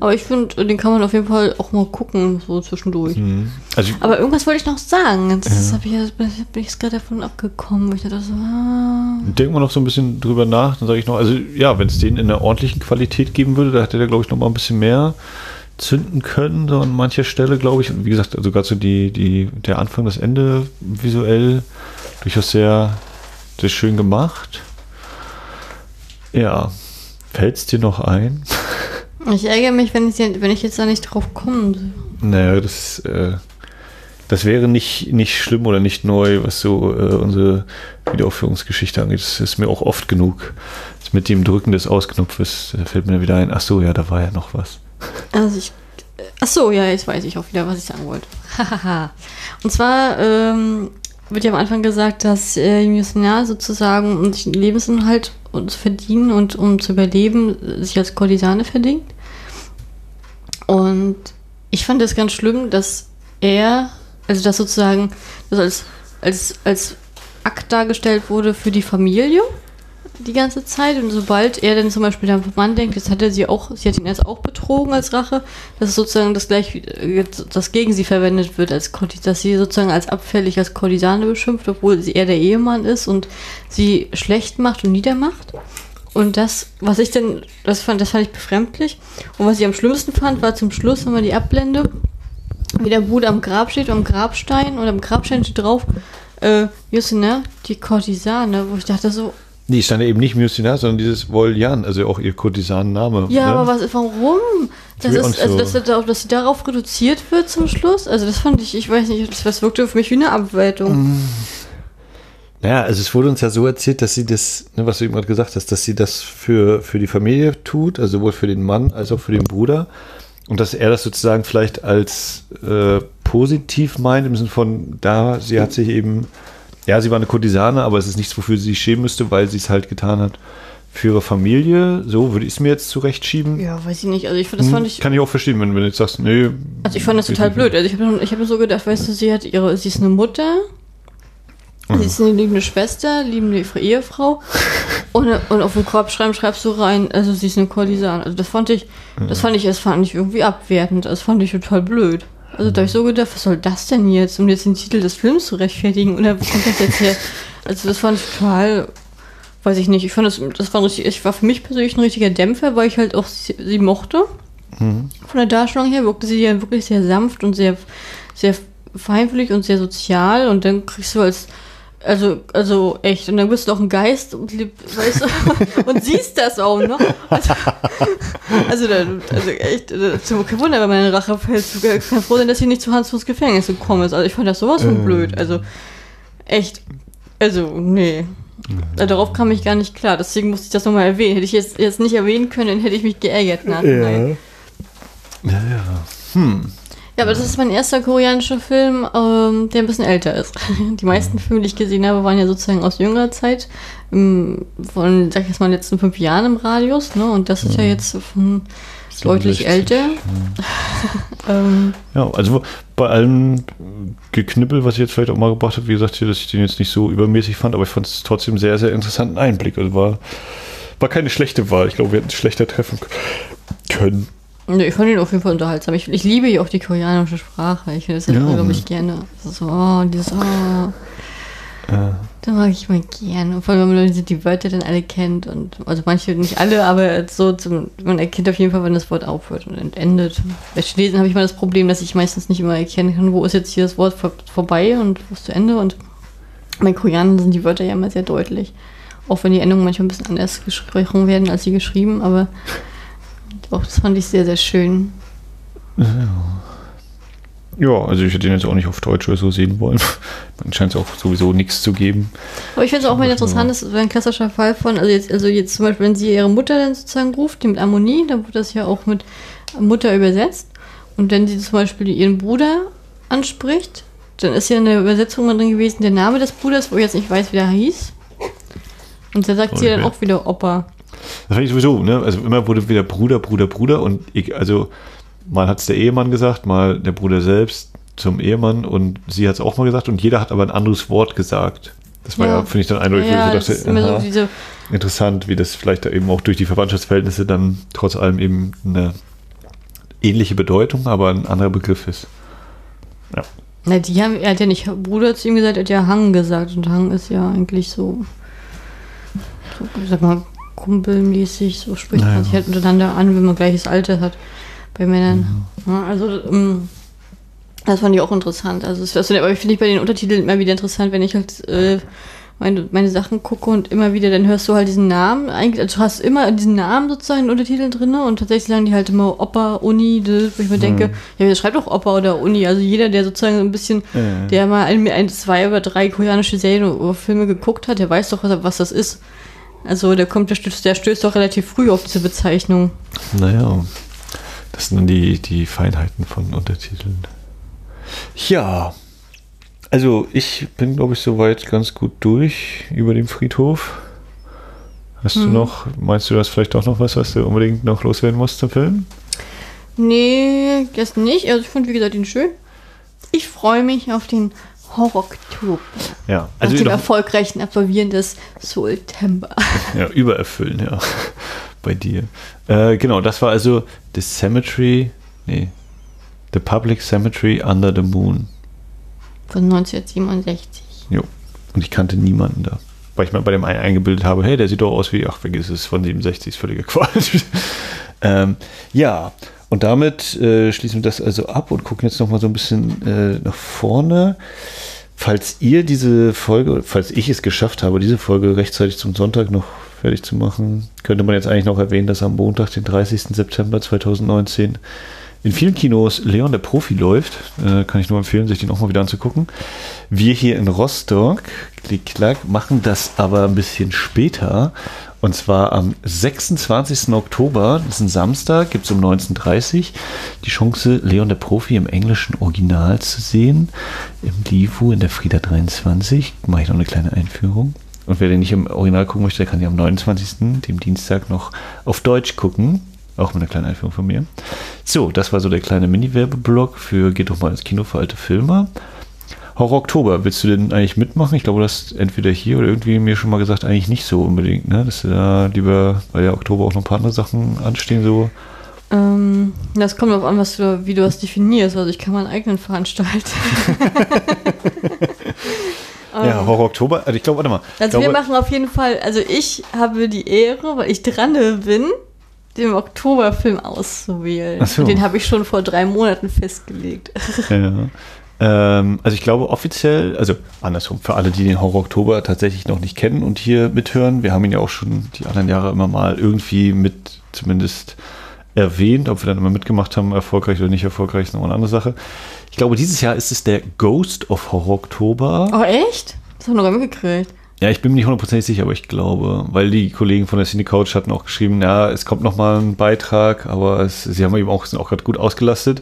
Speaker 1: aber ich finde, den kann man auf jeden Fall auch mal gucken, so zwischendurch. Mhm. Also aber irgendwas wollte ich noch sagen. Das ja. ich, bin ich jetzt gerade davon abgekommen. Ich dachte so, ah.
Speaker 2: Denken wir noch so ein bisschen drüber nach, dann sage ich noch, also ja, wenn es den in einer ordentlichen Qualität geben würde, da hätte der, glaube ich, noch mal ein bisschen mehr zünden können, so an mancher Stelle, glaube ich. Und wie gesagt, also gerade so die, die, der Anfang, das Ende visuell durchaus sehr, sehr schön gemacht. Ja, fällt es dir noch ein?
Speaker 1: Ich ärgere mich, wenn ich, wenn ich jetzt da nicht drauf komme.
Speaker 2: Naja, das, äh, das wäre nicht, nicht schlimm oder nicht neu, was so äh, unsere Wiederaufführungsgeschichte angeht. Das ist mir auch oft genug. Das mit dem Drücken des Ausknopfes fällt mir wieder ein, ach so, ja, da war ja noch was.
Speaker 1: Also ich, ach so, ja, jetzt weiß ich auch wieder, was ich sagen wollte. Und zwar ähm, wird ja am Anfang gesagt, dass äh, Missionar sozusagen sich Lebensinhalt zu verdienen und um zu überleben, sich als Kurtisane verdient. Und ich fand es ganz schlimm, dass er, also dass sozusagen das als, als, als Akt dargestellt wurde für die Familie die ganze Zeit. Und sobald er dann zum Beispiel der Mann denkt, jetzt hat er sie auch, sie hat ihn erst auch betrogen als Rache, dass sozusagen das gleich, das gegen sie verwendet wird, als dass sie sozusagen als abfällig, als Kordisane beschimpft, obwohl sie er der Ehemann ist und sie schlecht macht und niedermacht. Und das, was ich denn, das fand, das fand ich befremdlich. Und was ich am schlimmsten fand, war zum Schluss nochmal die Ablende, wie der Bruder am Grab steht, am Grabstein und am Grabstein steht drauf, äh, Justin, ne, die Kurtisane, wo ich dachte so,
Speaker 2: Nee, stand ja eben nicht Musina, sondern dieses Voljan, also auch ihr Kurtisannenname.
Speaker 1: Ja, ne? aber was, warum? Das ist, also, dass, dass, dass sie darauf reduziert wird zum Schluss? Also, das fand ich, ich weiß nicht, das, das wirkte für mich wie eine Abwertung.
Speaker 2: Mm. Naja, also es wurde uns ja so erzählt, dass sie das, ne, was du eben gerade gesagt hast, dass sie das für, für die Familie tut, also sowohl für den Mann als auch für den Bruder. Und dass er das sozusagen vielleicht als äh, positiv meint, im Sinne von, da, sie hat sich eben ja, sie war eine Kurtisane, aber es ist nichts, wofür sie sich schämen müsste, weil sie es halt getan hat für ihre Familie. So würde ich es mir jetzt zurechtschieben.
Speaker 1: Ja, weiß ich nicht. Also ich das hm, fand ich.
Speaker 2: Kann ich auch verstehen, wenn, wenn du jetzt sagst, nee.
Speaker 1: Also ich fand das total blöd. Also ich habe ich hab so gedacht, weißt du, sie hat ihre, sie ist eine Mutter. Mhm. Sie ist eine liebende Schwester, liebende Ehefrau. und, und auf dem Korb schreiben schreibst du rein, also sie ist eine Kurtisane. Also das fand ich, das fand ich, das fand ich irgendwie abwertend. Das fand ich total blöd. Also da habe ich so gedacht, was soll das denn jetzt, um jetzt den Titel des Films zu rechtfertigen? Oder wo kommt das jetzt her? Also das fand ich total, weiß ich nicht, ich fand das, das war richtig, ich war für mich persönlich ein richtiger Dämpfer, weil ich halt auch sie, sie mochte. Mhm. Von der Darstellung her wirkte sie ja wirklich sehr sanft und sehr, sehr feinfühlig und sehr sozial und dann kriegst du als also, also echt. Und dann bist du auch ein Geist und, weißt du, und siehst das auch noch. Also, also, also echt, also, kein Wunder, wenn meine Rache fällt. Du kannst froh sein, dass sie nicht zu Hans ins Gefängnis gekommen ist. Also ich fand das sowas von blöd. Also echt. Also, nee. Mhm. Darauf kam ich gar nicht klar, deswegen musste ich das nochmal erwähnen. Hätte ich jetzt, jetzt nicht erwähnen können, dann hätte ich mich geärgert. Nach, ja. ja,
Speaker 2: ja. Hm.
Speaker 1: Ja, aber das ist mein erster koreanischer Film, ähm, der ein bisschen älter ist. Die meisten Filme, die ich gesehen habe, waren ja sozusagen aus jüngerer Zeit, im, von, sag ich jetzt mal, letzten fünf Jahren im Radius, ne? Und das ist ja, ja jetzt von deutlich älter. Ja.
Speaker 2: ähm, ja, also bei allem Geknippel, was ich jetzt vielleicht auch mal gebracht habe, wie gesagt, dass ich den jetzt nicht so übermäßig fand, aber ich fand es trotzdem sehr, sehr interessanten Einblick. Also war, war keine schlechte Wahl. Ich glaube, wir hätten es schlechter treffen können.
Speaker 1: Nee, ich fand ihn auf jeden Fall unterhaltsam. Ich, ich liebe ja auch die koreanische Sprache. Ich finde das ja, glaube ich, gerne. So, oh, dieses, oh. Äh. Da mag ich mal gerne. Vor allem, wenn man die Wörter dann alle kennt. Und, also manche nicht alle, aber so zum, man erkennt auf jeden Fall, wann das Wort aufhört und endet. Bei Chinesen habe ich mal das Problem, dass ich meistens nicht immer erkennen kann, wo ist jetzt hier das Wort vor, vorbei und wo ist zu Ende. Und bei Koreanern sind die Wörter ja immer sehr deutlich. Auch wenn die Endungen manchmal ein bisschen anders gesprochen werden, als sie geschrieben, aber auch das fand ich sehr, sehr schön.
Speaker 2: Ja. Also ich hätte ihn jetzt auch nicht auf Deutsch oder so sehen wollen. Man scheint es auch sowieso nichts zu geben.
Speaker 1: Aber ich finde es auch mal interessant, das wäre ein klassischer Fall von, also jetzt, also jetzt zum Beispiel, wenn sie ihre Mutter dann sozusagen ruft, die mit Ammonie, dann wird das ja auch mit Mutter übersetzt. Und wenn sie zum Beispiel ihren Bruder anspricht, dann ist ja in der Übersetzung drin gewesen, der Name des Bruders, wo ich jetzt nicht weiß, wie der hieß. Und da sagt okay. sie dann auch wieder Opa.
Speaker 2: Das fand ich sowieso, ne? Also immer wurde wieder Bruder, Bruder, Bruder und ich, also mal hat es der Ehemann gesagt, mal der Bruder selbst zum Ehemann und sie hat es auch mal gesagt und jeder hat aber ein anderes Wort gesagt. Das war ja, ja finde ich dann eindeutig, ja, wo ich dachte, aha, so interessant, wie das vielleicht eben auch durch die Verwandtschaftsverhältnisse dann trotz allem eben eine ähnliche Bedeutung, aber ein anderer Begriff ist.
Speaker 1: Ja. Na, die haben, er hat ja nicht Bruder zu ihm gesagt, er hat ja Hang gesagt und Hang ist ja eigentlich so, so sag mal, kumpelmäßig, so spricht naja. man sich halt untereinander an, wenn man gleiches Alter hat bei Männern. Mhm. Ja, also um, das fand ich auch interessant. Also, das, aber ich finde ich bei den Untertiteln immer wieder interessant, wenn ich halt äh, meine, meine Sachen gucke und immer wieder, dann hörst du halt diesen Namen. Eigentlich, also du hast immer diesen Namen sozusagen in Untertiteln drin und tatsächlich sagen die halt immer Opa, Uni, wo ich mir denke, mhm. ja, wer schreibt doch Opa oder Uni. Also jeder, der sozusagen ein bisschen, ja. der mal ein, ein, zwei oder drei koreanische Serien oder Filme geguckt hat, der weiß doch, was, was das ist. Also der kommt, der stößt, der stößt doch relativ früh auf diese Bezeichnung.
Speaker 2: Naja, das sind dann die, die Feinheiten von Untertiteln. Ja, also ich bin, glaube ich, soweit ganz gut durch über den Friedhof. Hast hm. du noch, meinst du, das vielleicht auch noch was, was du unbedingt noch loswerden musst zum Film?
Speaker 1: Nee, das nicht. Also ich fand, wie gesagt, ihn schön. Ich freue mich auf den Horror-Oktober.
Speaker 2: Ja,
Speaker 1: also. Nach dem erfolgreichen Absolvieren des September.
Speaker 2: Ja, übererfüllen, ja. Bei dir. Äh, genau, das war also The Cemetery, nee, The Public Cemetery Under the Moon.
Speaker 1: Von 1967.
Speaker 2: Jo. Und ich kannte niemanden da. Weil ich mal bei dem einen eingebildet habe, hey, der sieht doch aus wie, ach, vergiss es, von 67 ist völliger Quatsch. ähm, ja, und damit äh, schließen wir das also ab und gucken jetzt nochmal so ein bisschen äh, nach vorne. Falls ihr diese Folge, falls ich es geschafft habe, diese Folge rechtzeitig zum Sonntag noch fertig zu machen, könnte man jetzt eigentlich noch erwähnen, dass am Montag, den 30. September 2019, in vielen Kinos Leon der Profi läuft. Äh, kann ich nur empfehlen, sich den auch mal wieder anzugucken. Wir hier in Rostock, klick, klack, machen das aber ein bisschen später. Und zwar am 26. Oktober, das ist ein Samstag, gibt es um 19.30 Uhr die Chance, Leon der Profi im englischen Original zu sehen. Im Livu in der Frieda 23. Mache ich noch eine kleine Einführung. Und wer den nicht im Original gucken möchte, der kann ja am 29., dem Dienstag, noch auf Deutsch gucken. Auch mit einer kleinen Einführung von mir. So, das war so der kleine Mini-Werbeblock für Geht doch mal ins Kino für alte Filme. Horror Oktober, willst du denn eigentlich mitmachen? Ich glaube, du hast entweder hier oder irgendwie mir schon mal gesagt, eigentlich nicht so unbedingt, ne? Dass du da lieber, weil ja Oktober auch noch ein paar andere Sachen anstehen, so.
Speaker 1: Ähm, das kommt darauf an, was du, wie du das definierst. Also ich kann meinen eigenen veranstalten.
Speaker 2: ja, ähm, Horror Oktober. Also ich glaube, warte mal.
Speaker 1: Also
Speaker 2: glaube,
Speaker 1: wir machen auf jeden Fall, also ich habe die Ehre, weil ich dran bin, den Oktoberfilm auszuwählen. So. Den habe ich schon vor drei Monaten festgelegt.
Speaker 2: Ja. Ähm, also ich glaube offiziell, also andersrum, für alle, die den Horror Oktober tatsächlich noch nicht kennen und hier mithören, wir haben ihn ja auch schon die anderen Jahre immer mal irgendwie mit zumindest erwähnt, ob wir dann immer mitgemacht haben, erfolgreich oder nicht erfolgreich, ist nochmal eine andere Sache. Ich glaube, dieses Jahr ist es der Ghost of Horror Oktober.
Speaker 1: Oh, echt? Das haben wir noch mitgekriegt.
Speaker 2: Ja, ich bin mir nicht hundertprozentig sicher, aber ich glaube, weil die Kollegen von der Cine Couch hatten auch geschrieben, ja, es kommt noch mal ein Beitrag, aber es, sie haben eben auch, sind auch gerade gut ausgelastet.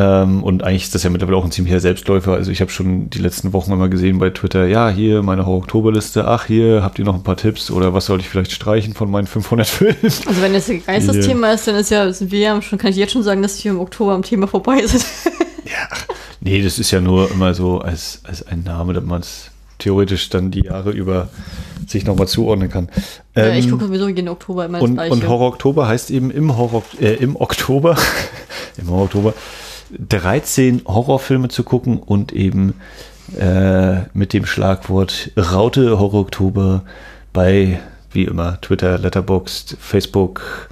Speaker 2: Ähm, und eigentlich ist das ja mittlerweile auch ein ziemlicher Selbstläufer. Also ich habe schon die letzten Wochen immer gesehen bei Twitter, ja, hier meine Horror-Oktoberliste, ach, hier habt ihr noch ein paar Tipps oder was sollte ich vielleicht streichen von meinen 500 Filmen?
Speaker 1: Also wenn das Geist das Thema ist, dann ist ja, sind wir ja schon, kann ich jetzt schon sagen, dass wir im Oktober am Thema vorbei sind.
Speaker 2: ja, nee, das ist ja nur immer so als, als ein Name, dass man es theoretisch dann die Jahre über sich nochmal zuordnen kann.
Speaker 1: Ja, ähm, ich gucke sowieso jeden Oktober immer
Speaker 2: und, und Horror Oktober heißt eben im Horror, äh, im Oktober, im Horror Oktober 13 Horrorfilme zu gucken und eben äh, mit dem Schlagwort Raute Horror Oktober bei, wie immer, Twitter, Letterboxd, Facebook,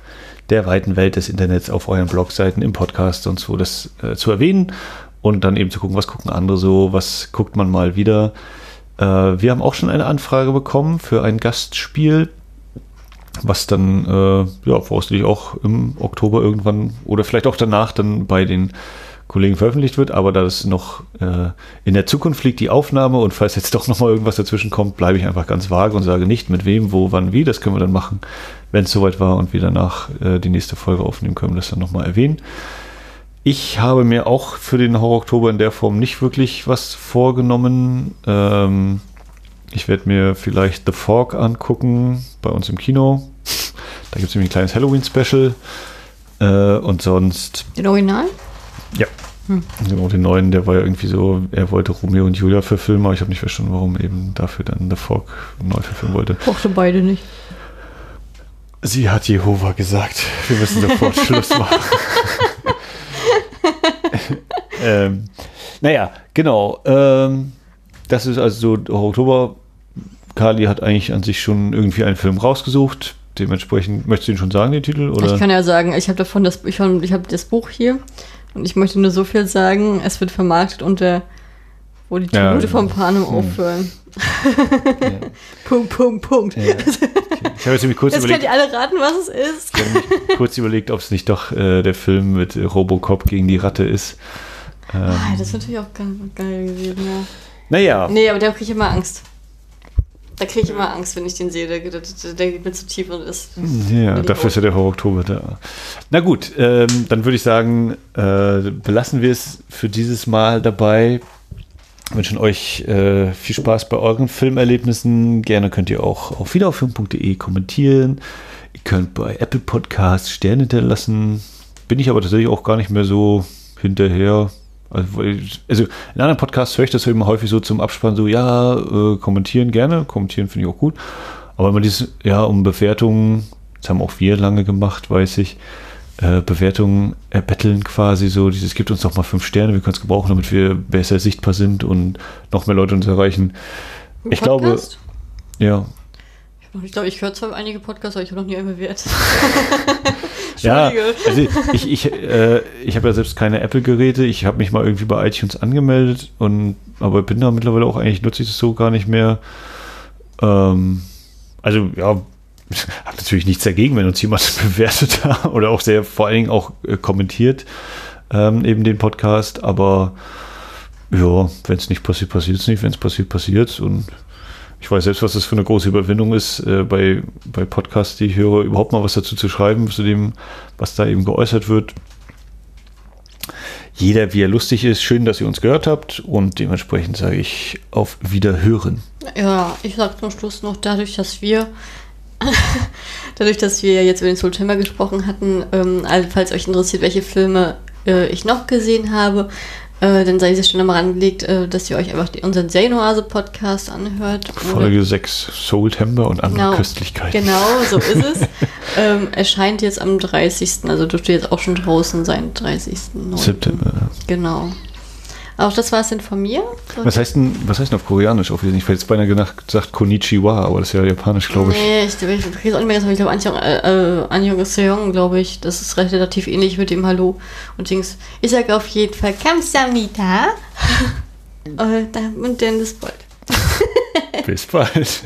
Speaker 2: der weiten Welt des Internets auf euren Blogseiten, im Podcast und so das äh, zu erwähnen und dann eben zu gucken, was gucken andere so, was guckt man mal wieder. Äh, wir haben auch schon eine Anfrage bekommen für ein Gastspiel, was dann äh, ja voraussichtlich auch im Oktober irgendwann oder vielleicht auch danach dann bei den Kollegen veröffentlicht wird, aber da es noch äh, in der Zukunft liegt die Aufnahme und falls jetzt doch nochmal irgendwas dazwischen kommt, bleibe ich einfach ganz vage und sage nicht mit wem, wo, wann, wie. Das können wir dann machen, wenn es soweit war und wir danach äh, die nächste Folge aufnehmen können, das dann nochmal erwähnen. Ich habe mir auch für den Horror Oktober in der Form nicht wirklich was vorgenommen. Ähm, ich werde mir vielleicht The Fork angucken bei uns im Kino. Da gibt es nämlich ein kleines Halloween-Special. Äh, und sonst.
Speaker 1: Den Original?
Speaker 2: Ja. Hm. Genau, den neuen, der war ja irgendwie so, er wollte Romeo und Julia verfilmen, aber ich habe nicht verstanden, warum eben dafür dann The Fog neu verfilmen wollte.
Speaker 1: Brauchte beide nicht.
Speaker 2: Sie hat Jehova gesagt, wir müssen sofort Schluss machen. ähm, naja, genau. Ähm, das ist also so Oktober. Kali hat eigentlich an sich schon irgendwie einen Film rausgesucht. Dementsprechend, möchtest du ihn schon sagen, den Titel? Oder?
Speaker 1: Ich kann ja sagen, ich habe davon das, ich, ich habe das Buch hier und ich möchte nur so viel sagen, es wird vermarktet unter wo die Tribute ja, vom Panem hm. aufhören. Ja. Punkt, Punkt, Punkt. Ja.
Speaker 2: Ich habe jetzt nämlich kurz
Speaker 1: jetzt überlegt. Jetzt könnt ihr alle raten, was es ist.
Speaker 2: Ich habe kurz überlegt, ob es nicht doch äh, der Film mit Robocop gegen die Ratte ist.
Speaker 1: Ähm, ah, das ist natürlich auch geil, geil gewesen, ja.
Speaker 2: Naja.
Speaker 1: Nee, aber da kriege ich immer Angst. Da kriege ich immer Angst, wenn ich den sehe. Der, der, der geht mir zu tief und ist.
Speaker 2: Ja, dafür ist ja der Horror Oktober da. Na gut, ähm, dann würde ich sagen, äh, belassen wir es für dieses Mal dabei. Wünschen euch äh, viel Spaß bei euren Filmerlebnissen. Gerne könnt ihr auch auf wiederaufilm.de kommentieren. Ihr könnt bei Apple Podcasts Sterne hinterlassen. Bin ich aber tatsächlich auch gar nicht mehr so hinterher. Also, also, in anderen Podcasts höre ich das eben häufig so zum Abspann, so, ja, äh, kommentieren gerne, kommentieren finde ich auch gut. Aber immer dieses, ja, um Bewertungen, das haben auch wir lange gemacht, weiß ich, äh, Bewertungen erbetteln quasi so, dieses gibt uns doch mal fünf Sterne, wir können es gebrauchen, damit wir besser sichtbar sind und noch mehr Leute uns erreichen. ich glaube, ja,
Speaker 1: ich glaube, ich höre zwar einige Podcasts, aber ich habe noch nie einen bewertet.
Speaker 2: ja, also ich, ich, äh, ich habe ja selbst keine Apple-Geräte. Ich habe mich mal irgendwie bei iTunes angemeldet und aber bin da mittlerweile auch eigentlich nutze ich das so gar nicht mehr. Ähm, also ja, habe natürlich nichts dagegen, wenn uns jemand bewertet oder auch sehr vor allen Dingen auch äh, kommentiert ähm, eben den Podcast. Aber ja, wenn es nicht passiert, passiert es nicht. Wenn es passiert, passiert es und ich weiß selbst, was das für eine große Überwindung ist, äh, bei, bei Podcasts, die ich höre, überhaupt mal was dazu zu schreiben, zu dem, was da eben geäußert wird. Jeder, wie er lustig ist, schön, dass ihr uns gehört habt und dementsprechend sage ich auf Wiederhören.
Speaker 1: Ja, ich sage zum Schluss noch, dadurch, dass wir dadurch, dass wir jetzt über den September gesprochen hatten, ähm, also falls euch interessiert, welche Filme äh, ich noch gesehen habe, äh, dann sei diese Stunde mal rangelegt, äh, dass ihr euch einfach die, unseren Serienoase-Podcast anhört.
Speaker 2: Folge 6, Soultember und andere
Speaker 1: genau,
Speaker 2: Köstlichkeiten.
Speaker 1: Genau, so ist es. ähm, erscheint jetzt am 30., also dürfte jetzt auch schon draußen sein, 30.
Speaker 2: September.
Speaker 1: Genau. Auch das war es denn von mir.
Speaker 2: Was heißt denn, was heißt denn auf Koreanisch? Auf ich hätte jetzt beinahe gesagt Konnichiwa, aber das ist ja japanisch, glaube ich.
Speaker 1: Nee, ich, ich, ich weiß auch nicht mehr, ich glaube Anjong, äh, Anjong Seong, glaube ich. Das ist relativ ähnlich mit dem Hallo und Dings. Ich sage auf jeden Fall Kamsamnida. und dann bis bald.
Speaker 2: bis bald.